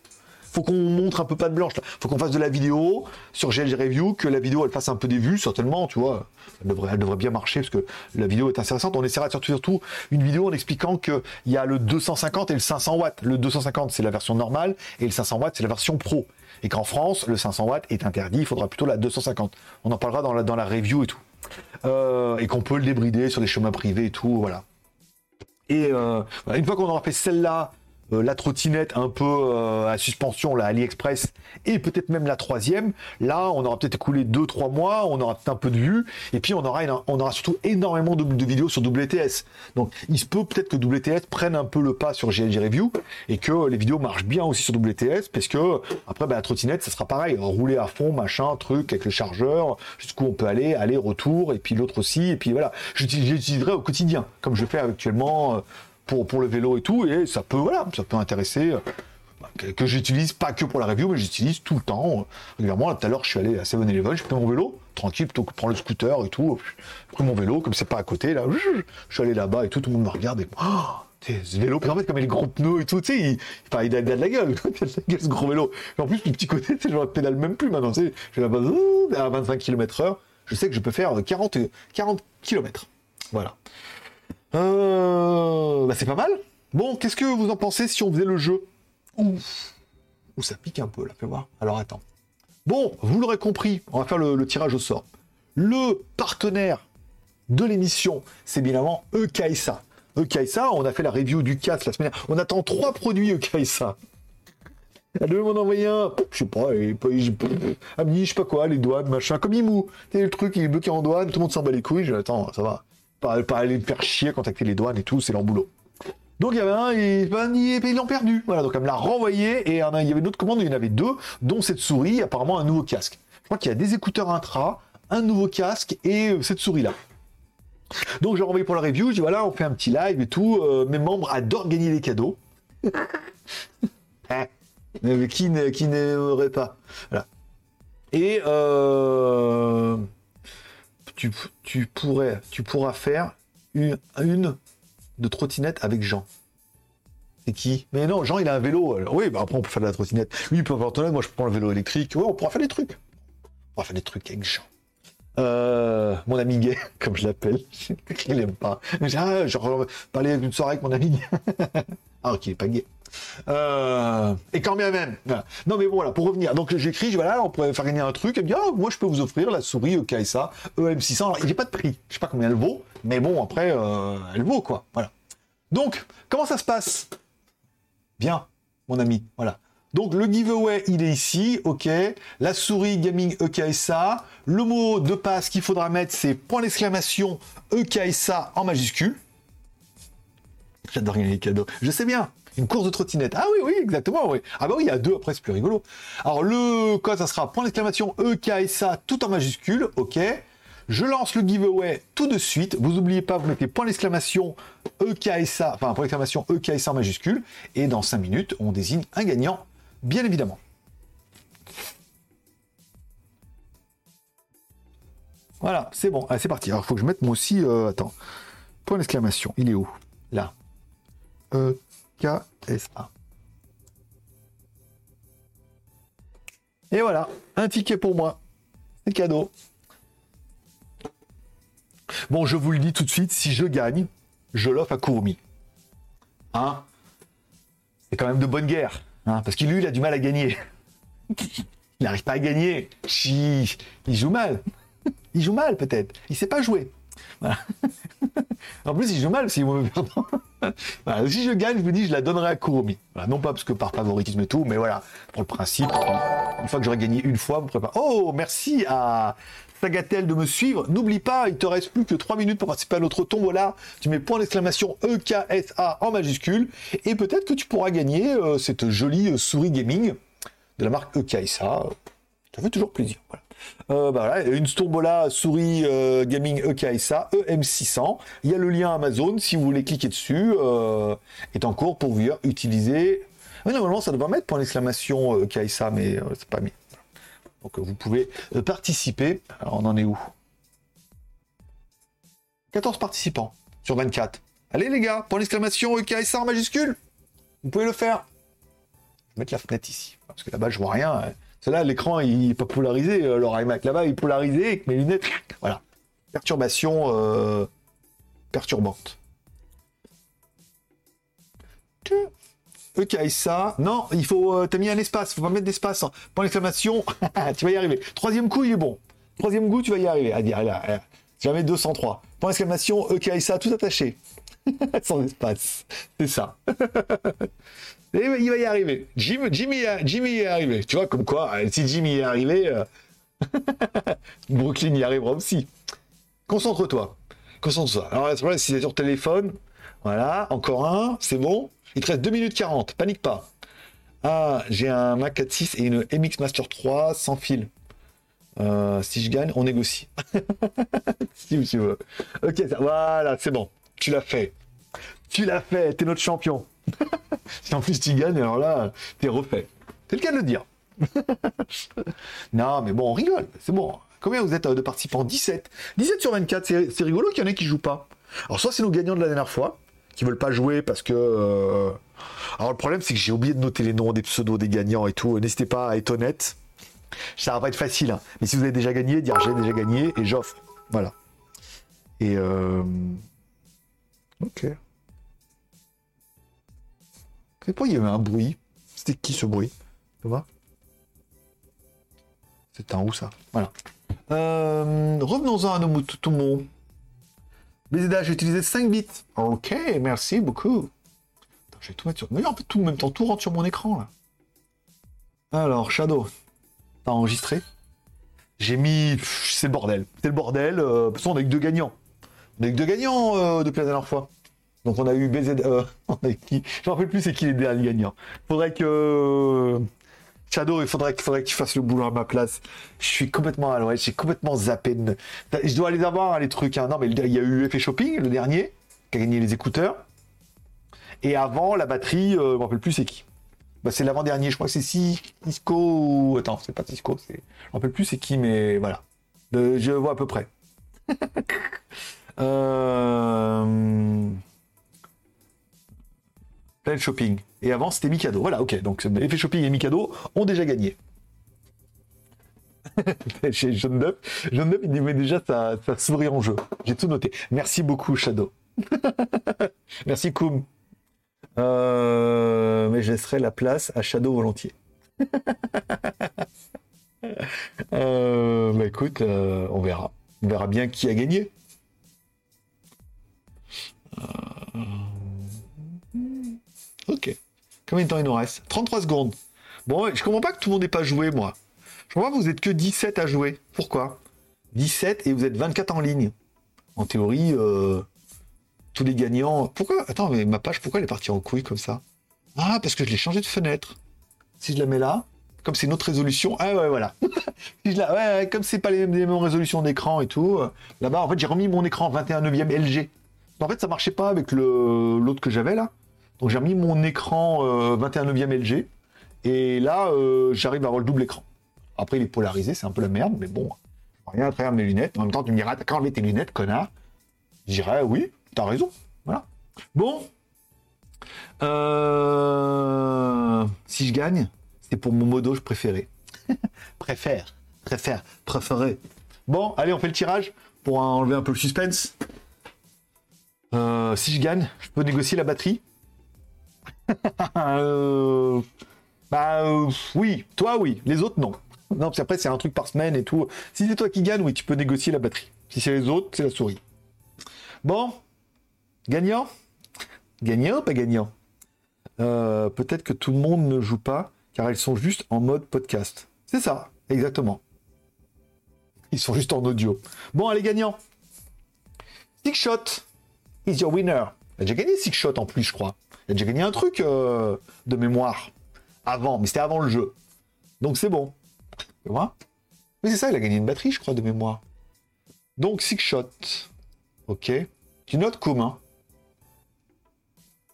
faut qu'on montre un peu pas de blanche. Là. Faut qu'on fasse de la vidéo sur GLG Review, que la vidéo elle fasse un peu des vues, certainement, tu vois. Elle devrait, bien marcher parce que la vidéo est intéressante. On essaiera surtout, surtout une vidéo en expliquant qu'il y a le 250 et le 500 watts. Le 250 c'est la version normale et le 500 watts c'est la version pro. Et qu'en France, le 500 watts est interdit, il faudra plutôt la 250. On en parlera dans la, dans la review et tout. Euh, et qu'on peut le débrider sur des chemins privés et tout, voilà. Et euh, une fois qu'on aura fait celle-là, euh, la trottinette un peu euh, à suspension, la AliExpress, et peut-être même la troisième. Là, on aura peut-être écoulé 2-3 mois, on aura peut-être un peu de vues, et puis on aura, on aura surtout énormément de, vidéos sur WTS. Donc, il se peut peut-être que WTS prenne un peu le pas sur GLG Review, et que les vidéos marchent bien aussi sur WTS, parce que après, bah, la trottinette, ça sera pareil, rouler à fond, machin, truc, avec le chargeur, jusqu'où on peut aller, aller, retour, et puis l'autre aussi, et puis voilà. J'utiliserai au quotidien, comme je fais actuellement euh, pour, pour le vélo et tout, et ça peut, voilà, ça peut intéresser euh, que, j'utilise pas que pour la review, mais j'utilise tout le temps. Régulièrement, tout à l'heure, je suis allé à 7-Eleven, j'ai pris mon vélo, tranquille, plutôt que prendre le scooter et tout. J'ai pris mon vélo, comme c'est pas à côté, là, je suis allé là-bas et tout, tout le monde me regarde et. Oh, ce vélo, puis en fait, comme il les gros pneus et tout, tu sais, il, enfin, *laughs* il, a, de la gueule, ce gros vélo. Et en plus, le petit côté, *laughs* tu sais, je pédale même plus maintenant, tu sais, je vais à 25 km heure, je sais que je peux faire 40, 40 km. Voilà. Euh, bah c'est pas mal. Bon, qu'est-ce que vous en pensez si on faisait le jeu? Ouh, ça pique un peu là, fais voir. Alors attends. Bon, vous l'aurez compris, on va faire le, tirage au sort. Le partenaire de l'émission, c'est bien évidemment Ekaisa. Ekaisa, on a fait la review du casque la semaine dernière. On attend trois produits Ekaisa. Elle devait m'en envoyer un, je sais pas, et, je sais pas quoi, les douanes, machin, comme Imou. C'est le truc, il est bloqué en douane, tout le monde s'en bat les couilles. Je attends, ça va. Pas, aller me faire chier, contacter les douanes et tout, c'est leur boulot. Donc il y avait un, et, ben, ils l'ont perdu. Voilà, donc elle me l'a renvoyé et il y avait une autre commande, il y en avait deux, dont cette souris, apparemment un nouveau casque. Je crois qu'il y a des écouteurs intra, un nouveau casque et euh, cette souris-là. Donc j'ai renvoyé pour la review, je dis voilà, on fait un petit live et tout. Euh, mes membres adorent gagner des cadeaux. *laughs* Hein. mais qui n'aimerait pas? Voilà. Et euh, tu, pourrais, tu pourras faire une, une de trottinette avec Jean. C'est qui? Mais non, Jean, il a un vélo. oui, bah après, on peut faire de la trottinette. Lui, il peut avoir moi, je prends le vélo électrique. Oui, on pourra faire des trucs. On pourra faire des trucs avec Jean. Euh, mon ami gay, *laughs* comme je l'appelle. *laughs* il aime pas. Ah, genre, parler d'une soirée avec mon ami gay. *laughs* ah, ok, il est pas gay. Euh, et quand bien même. Non, mais voilà, pour revenir. Donc, j'écris, voilà, on pourrait faire gagner un truc. Me dit, ah, moi, je peux vous offrir la souris EKSA EM600. Alors, a pas de prix. Je sais pas combien elle vaut, mais bon, après, euh, elle vaut, quoi. Voilà. Donc, comment ça se passe? Bien, mon ami. Voilà. Donc le giveaway, il est ici, ok. La souris gaming EKSA. Le mot de passe qu'il faudra mettre, c'est point d'exclamation EKSA en majuscule. J'adore gagner les cadeaux. Je sais bien. Une course de trottinette. Ah oui, oui, exactement, oui. Ah bah oui, il y a deux, après c'est plus rigolo. Alors le code, ça sera point d'exclamation EKSA tout en majuscule, ok. Je lance le giveaway tout de suite. Vous n'oubliez pas, vous mettez point d'exclamation EKSA, enfin point d'exclamation EKSA en majuscule. Et dans 5 minutes, on désigne un gagnant bien évidemment. Voilà, c'est bon. c'est parti. Alors, il faut que je mette moi aussi. Euh, attends. Point d'exclamation. Il est où? Là. E K S A. Et voilà, un ticket pour moi. C'est cadeau. Bon, je vous le dis tout de suite, si je gagne, je l'offre à Kurumi. Hein? C'est quand même de bonne guerre. Hein, parce qu'il lui, a du mal à gagner. *laughs* il n'arrive pas à gagner. Il, joue mal. Il joue mal, peut-être. Il sait pas jouer. En plus, il joue mal si vous Si je gagne, je me dis, je la donnerai à Kurumi. non pas parce que par favoritisme et tout, mais voilà, pour le principe, une fois que j'aurai gagné une fois, vous préparez. Oh, merci à Sagatel de me suivre. N'oublie pas, il te reste plus que 3 minutes pour participer à notre tombola. Tu mets point d'exclamation EKSA en majuscule. Et peut-être que tu pourras gagner euh, cette jolie euh, souris gaming de la marque EKSA. Ça fait toujours plaisir. Voilà. Euh, bah une tombola souris gaming EKSA EM600. Il y a le lien Amazon si vous voulez cliquer dessus. est en cours pour vous utiliser. normalement, ça devrait mettre point d'exclamation EKSA, mais c'est pas mis. Donc vous pouvez euh, participer. Alors on en est où? 14 participants sur 24. Allez les gars, pour l'exclamation EKSA en majuscule. Vous pouvez le faire. Je vais mettre la fenêtre ici. Parce que là-bas je vois rien. C'est là l'écran il n'est pas polarisé. Euh, le iMac là-bas il est polarisé avec mes lunettes. Voilà. Perturbation euh, perturbante. EKSA. Non, il faut. Euh, t'as mis un espace, faut pas mettre d'espace. Point d'exclamation. *laughs* tu vas y arriver. Troisième coup, il est bon. Troisième coup, tu vas y arriver. À dire, là, mettre 203. Point d'exclamation, EKSA, tout attaché. *laughs* Sans espace. C'est ça. *laughs* Et il va y arriver. Jim, Jimmy, Jimmy est arrivé. Tu vois, comme quoi, euh, si Jimmy est arrivé, euh, *laughs* Brooklyn y arrivera aussi. Concentre-toi. Concentre-toi. Alors, si c'est sur téléphone, voilà, encore un, c'est bon. Il te reste 2 minutes 40, panique pas. Ah, j'ai un Mac 4.6 et une MX Master 3 sans fil. Euh, si je gagne, on négocie. si tu veux. Ok, voilà, c'est bon. Tu l'as fait. Tu l'as fait, t'es notre champion. *laughs* si en plus tu gagnes, alors là, t'es refait. C'est le cas de le dire. *laughs* non, mais bon, on rigole, c'est bon. Combien vous êtes euh, de participants? 17. 17 sur 24, c'est rigolo qu'il y en ait qui jouent pas. Alors soit c'est nos gagnants de la dernière fois, qui veulent pas jouer parce que. Euh, alors le problème c'est que j'ai oublié de noter les noms des pseudos des gagnants et tout. N'hésitez pas à être honnête. Ça va être facile, hein. mais si vous avez déjà gagné, dire j'ai déjà gagné et j'offre. Voilà. Et euh... ok. Pourquoi il y avait un bruit C'était qui ce bruit? Tu vois? C'est un où ça? Voilà. Euh... Revenons-en à nos moutons. BZDA, j'ai utilisé 5 bits. Ok, merci beaucoup. je vais tout mettre sur. Mais en fait, tout en même temps, tout rentre sur mon écran là. Alors, Shadow, t'as enregistré? J'ai mis. C'est le bordel. C'est le bordel. Euh... on a eu deux gagnants. On a eu deux gagnants euh, depuis la dernière fois. Donc on a eu BZ. Euh, *laughs* qui Je me rappelle plus c'est qui les derniers gagnants. Faudrait que. Shadow, il faudrait, faudrait que tu fasses le boulot à ma place. Je suis complètement à l'ouest, j'ai complètement zappé. Je dois les avoir, les trucs. Hein. Non, mais il y a eu Effet Shopping, le dernier, qui a gagné les écouteurs. Et avant, la batterie, euh, je ne me rappelle plus c'est qui. Bah, c'est l'avant-dernier, je crois que c'est Cisco. Attends, c'est pas Cisco, c'est... je me rappelle plus c'est qui, mais voilà. Je vois à peu près. *laughs* euh shopping. Et avant, c'était Mikado. Voilà, ok. Donc, effet shopping et Mikado ont déjà gagné. *laughs* Chez John Dup, John Dup, il met déjà sa, souris en jeu. J'ai tout noté. Merci beaucoup, Shadow. *laughs* Merci, Koum. Euh, mais je laisserai la place à Shadow volontiers. *laughs* Euh, bah écoute, euh, on verra. On verra bien qui a gagné. Ok. Combien de temps il nous reste? 33 secondes. Bon, je comprends pas que tout le monde n'ait pas joué, moi. Je comprends que vous êtes que 17 à jouer. Pourquoi? 17 et vous êtes 24 en ligne. En théorie, tous les gagnants. Pourquoi? Attends, mais ma page, pourquoi elle est partie en couille comme ça? Ah, parce que je l'ai changé de fenêtre. Si je la mets là, comme c'est notre résolution, ah ouais, voilà. *laughs* si je la... ouais, comme c'est pas les, mêmes résolutions d'écran et tout, euh, là-bas, en fait, j'ai remis mon écran 21 e LG. En fait, ça marchait pas avec l'autre que j'avais là. Donc j'ai remis mon écran 21 e LG. Et là, euh, j'arrive à avoir le double écran. Après, il est polarisé, c'est un peu la merde, mais bon, rien à travers mes lunettes. En même temps, tu me diras, t'as qu'à enlever tes lunettes, connard. Je oui, T'as raison. Voilà. Bon. Euh, si je gagne, c'est pour mon modo préféré. *laughs* Préfère. Préfère. Préféré. Bon, allez, on fait le tirage pour enlever un peu le suspense. Euh, si je gagne, je peux négocier la batterie? *laughs* Euh, bah oui, toi oui, les autres non. Non, parce qu'après c'est un truc par semaine et tout. Si c'est toi qui gagne, oui, tu peux négocier la batterie. Si c'est les autres, c'est la souris. Bon, Gagnant? Gagnant ou pas gagnant? Euh, Peut-être que tout le monde ne joue pas car ils sont juste en mode podcast. C'est ça, exactement. Ils sont juste en audio. Bon, allez, gagnant. Six Shot is your winner. Il a déjà gagné Six Shot en plus, je crois. Il a déjà gagné un truc euh, de mémoire. Avant, mais c'était avant le jeu. Donc c'est bon. Tu vois? Mais c'est ça, il a gagné une batterie, je crois, de mémoire. Donc Six Shot. Ok. Tu notes commun.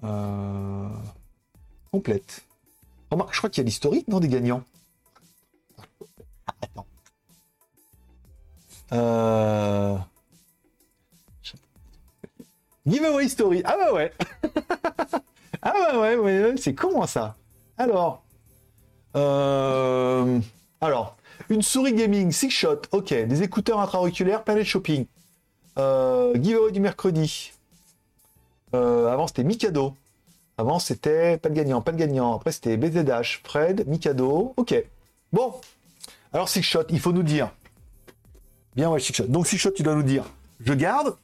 Euh, complète. Remarque, je crois qu'il y a l'historique, non, des gagnants? Attends. Euh... Giveaway story. Ah bah ouais. *laughs* ah bah ouais, ouais, c'est comment ça Alors. Euh... Alors, une souris gaming, six shot, ok. Des écouteurs intra-auriculaires, Planet Shopping. Euh, giveaway du mercredi. Euh, avant, c'était Mikado. Avant, c'était pas de gagnant, pas de gagnant. Après, c'était BZH, Fred, Mikado. Ok. Bon. Alors, Six Shot, il faut nous dire. Bien, ouais, Six Shot. Donc, Six Shot, tu dois nous dire je garde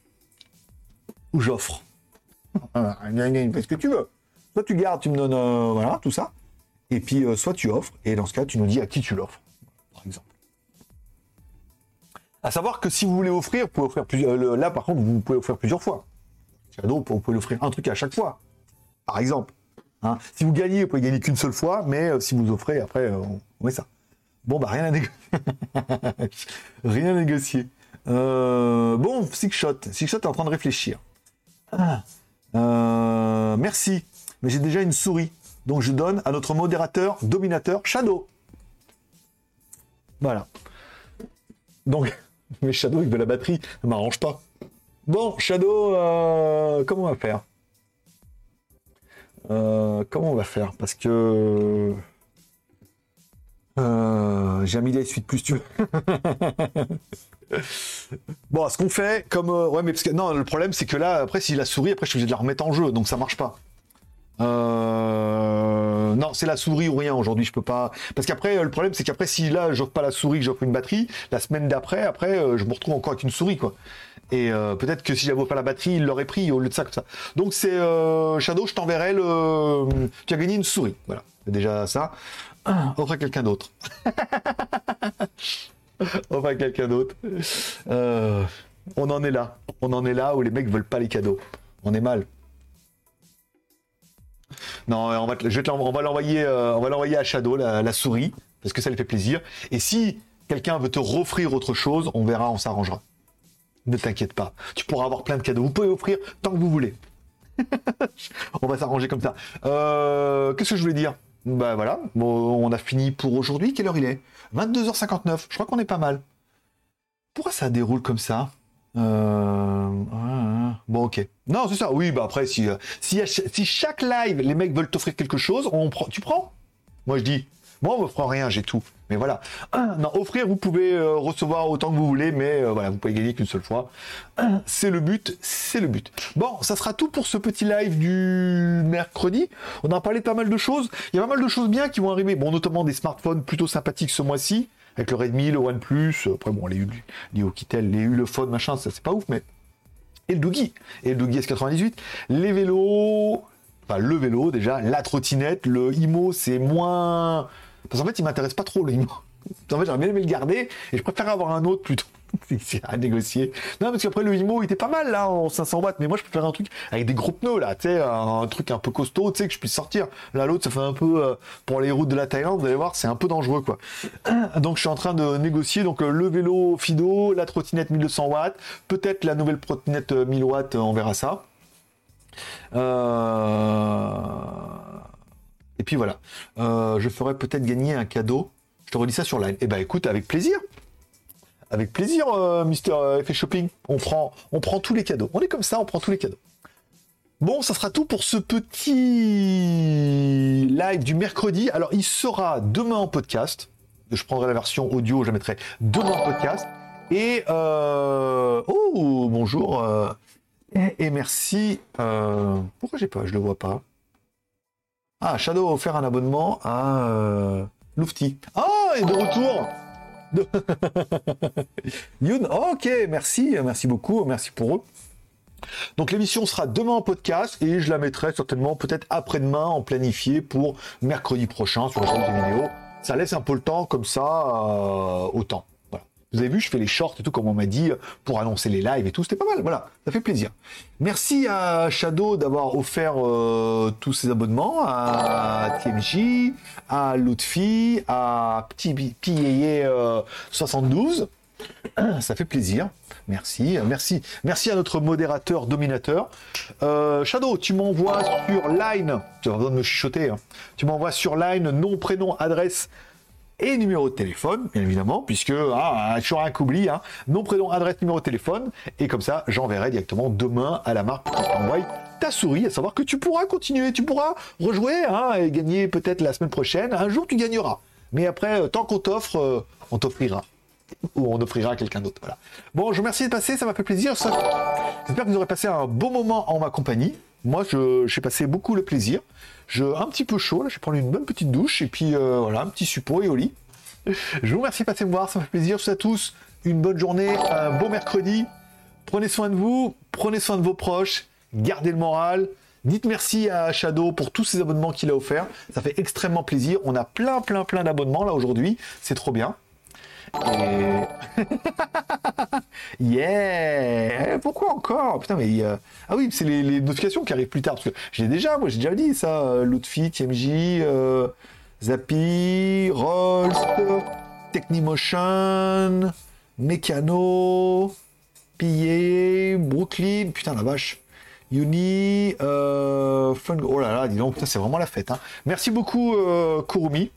ou j'offre. Fais ce que tu veux. Soit tu gardes, tu me donnes, euh, voilà, tout ça. Et puis, euh, soit tu offres. Et dans ce cas, tu nous dis à qui tu l'offres, par exemple. À savoir que si vous voulez offrir, vous pouvez offrir plusieurs. là, par contre, vous pouvez offrir plusieurs fois. Cadeau, vous pouvez l'offrir un truc à chaque fois, par exemple. Hein. Si vous gagnez, vous pouvez gagner qu'une seule fois, mais euh, si vous offrez, après, euh, on, met ça. Bon, bah, rien à négocier. *laughs* rien à négocier. Euh, bon, Six Shot. Six Shot est en train de réfléchir. Ah. merci, mais j'ai déjà une souris. Donc, je donne à notre modérateur, dominateur, Shadow. Voilà. Donc, *laughs* mais Shadow avec de la batterie, ça m'arrange pas. Bon, Shadow, euh, comment on va faire? Euh, Comment on va faire? Parce que euh, les suites plus tu *laughs* bon, ce qu'on fait, comme ouais, mais parce que non, le problème c'est que là, après, si la souris, après, je suis obligé de la remettre en jeu, donc ça marche pas. Non, c'est la souris ou rien aujourd'hui, je peux pas. Parce qu'après, le problème c'est qu'après, si là, j'offre pas la souris, que j'offre une batterie, la semaine d'après, après, je me retrouve encore avec une souris, quoi. Et euh, peut-être que si j'avais pas la batterie, il l'aurait pris au lieu de ça comme ça. Donc c'est euh, Shadow, je t'enverrai le. Tu as gagné une souris. Voilà, déjà ça. Ah, offre à quelqu'un d'autre. *laughs* offre à quelqu'un d'autre. Euh, on en est là. On en est là où les mecs veulent pas les cadeaux. On est mal. Non, on va, je on va l'envoyer, on va l'envoyer à Shadow la, la souris parce que ça lui fait plaisir. Et si quelqu'un veut te offrir autre chose, on verra, on s'arrangera. Ne t'inquiète pas, tu pourras avoir plein de cadeaux. Vous pouvez offrir tant que vous voulez. *laughs* on va s'arranger comme ça. Euh, qu'est-ce que je voulais dire? Bah voilà, bon, on a fini pour aujourd'hui. Quelle heure il est? 22h59. Je crois qu'on est pas mal. Pourquoi ça déroule comme ça? Euh, Bon, ok. Non, c'est ça. Oui, bah après, si, euh, si, si, chaque live, les mecs veulent t'offrir quelque chose, on tu prends? Moi, je dis, Moi, on m'offre rien, j'ai tout. Mais voilà. Non, offrir, vous pouvez euh, recevoir autant que vous voulez, mais euh, voilà, vous pouvez gagner qu'une seule fois. C'est le but, c'est le but. Bon, ça sera tout pour ce petit live du mercredi. On a parlé de pas mal de choses. Il y a pas mal de choses bien qui vont arriver. Bon, notamment des smartphones plutôt sympathiques ce mois-ci, avec le Redmi, le OnePlus. Après, bon, les, les Okitel, les Ulefone, machin, ça c'est pas ouf, mais et le Doogie, et le Doogie S98, les vélos, enfin le vélo déjà, la trottinette, le IMO, c'est moins. Parce qu'en fait, il m'intéresse pas trop le IMO. En fait, j'aurais bien aimé le garder et je préfère avoir un autre plutôt. *laughs* c'est à négocier. Non, parce qu'après le IMO il était pas mal là en 500 watts, mais moi je préfère un truc avec des gros pneus là, tu sais, un, truc un peu costaud, tu sais, que je puisse sortir. Là, l'autre, ça fait un peu euh, pour les routes de la Thaïlande, vous allez voir, c'est un peu dangereux quoi. *clears throat* Donc je suis en train de négocier donc euh, le vélo Fido, la trottinette 1200 watts, peut-être la nouvelle trottinette 1000 euh, watts, on verra ça. Et puis voilà, je ferai peut-être gagner un cadeau. Je te redis ça sur Line. Eh ben écoute, avec plaisir. Avec plaisir, euh, Mister euh, Effet Shopping. On prend, on prend tous les cadeaux. On est comme ça, on prend tous les cadeaux. Bon, ça sera tout pour ce petit live du mercredi. Alors, il sera demain en podcast. Je prendrai la version audio, je mettrai demain en podcast. Et euh... oh, bonjour. Euh, et, merci. Pourquoi j'ai pas Je le vois pas? Ah, Shadow a offert un abonnement à Lufty. Ah, et de retour *laughs* Youn, ok, merci, merci beaucoup, merci pour eux. Donc l'émission sera demain en podcast et je la mettrai certainement peut-être après-demain en planifié pour mercredi prochain sur la chaîne de vidéo. Ça laisse un peu le temps comme ça euh, au temps. Vous avez vu, je fais les shorts et tout, comme on m'a dit, pour annoncer les lives et tout. C'était pas mal, voilà, ça fait plaisir. Merci à Shadow d'avoir offert euh, tous ces abonnements, à TMJ, à Lutfi, à Petit 72. Euh, *clears throat* ça fait plaisir. Merci, merci, merci à notre modérateur dominateur. Euh, Shadow, tu m'envoies sur Line, tu vas besoin de me chuchoter, hein. tu m'envoies sur Line nom, prénom, adresse et numéro de téléphone, bien évidemment, puisque ah, toujours un qu'oublie, hein, nom, prénom, adresse, numéro de téléphone, et comme ça, j'enverrai directement demain à la marque pour ta souris, à savoir que tu pourras continuer, tu pourras rejouer hein, et gagner peut-être la semaine prochaine. Un jour, tu gagneras. Mais après, euh, tant qu'on t'offre, euh, on t'offrira. Ou on offrira à quelqu'un d'autre. Voilà. Bon, je vous remercie de passer, ça m'a fait plaisir. J'espère que vous aurez passé un bon moment en ma compagnie. Moi, j'ai passé beaucoup le plaisir. Je, un petit peu chaud, là, je vais prendre une bonne petite douche et puis euh, voilà, un petit suppôt et au lit. *laughs* Je vous remercie de passer me voir, ça me fait plaisir. Je à tous une bonne journée, un bon mercredi. Prenez soin de vous, prenez soin de vos proches, gardez le moral. Dites merci à Shadow pour tous ces abonnements qu'il a offerts. Ça fait extrêmement plaisir. On a plein, plein, plein d'abonnements là aujourd'hui. C'est trop bien. Et... *laughs* yeah Pourquoi encore? Putain, mais... Ah oui, c'est les, notifications qui arrivent plus tard. Parce que j'ai déjà, moi j'ai déjà dit ça. Euh, Lutfi, TMJ, euh, Zappy, Rolls, Technimotion, Mécano, Pillé, Brooklyn, putain la vache. Uni, euh. Oh là là, dis donc, c'est vraiment la fête. Hein. Merci beaucoup, euh, Kurumi.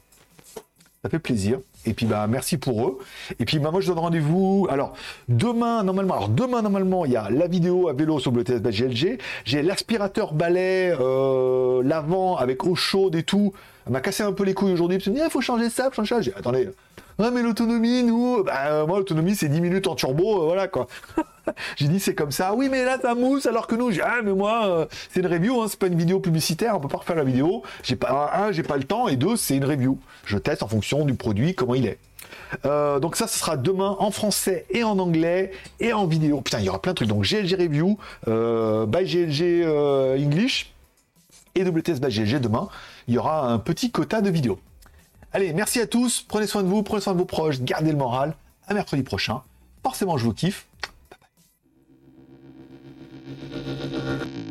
Ça fait plaisir. Et puis bah merci pour eux. Et puis bah moi je donne rendez-vous. Alors demain normalement, alors demain normalement il y a la vidéo à vélo sur le TS GLG. J'ai l'aspirateur balai euh, l'avant avec eau chaude et tout. Elle m'a cassé un peu les couilles aujourd'hui. Il ah, faut changer ça, faut changer ça. J'ai attendez. Mais l'autonomie nous, bah moi l'autonomie c'est 10 minutes en turbo, euh, voilà quoi. *laughs* j'ai dit c'est comme ça. Oui, mais là ça mousse alors que nous, j'ai ah mais moi euh, c'est une review, hein, c'est pas une vidéo publicitaire, on peut pas refaire la vidéo. J'ai pas un, j'ai pas le temps et deux, c'est une review. Je teste en fonction du produit comment il est. Euh, donc ça, ce sera demain en français et en anglais et en vidéo. Putain, il y aura plein de trucs. Donc GLG Review, by GLG English et WTS by GLG demain il y aura un petit quota de vidéos. Allez, merci à tous, prenez soin de vous, prenez soin de vos proches, gardez le moral. À mercredi prochain. Forcément, je vous kiffe. Bye bye.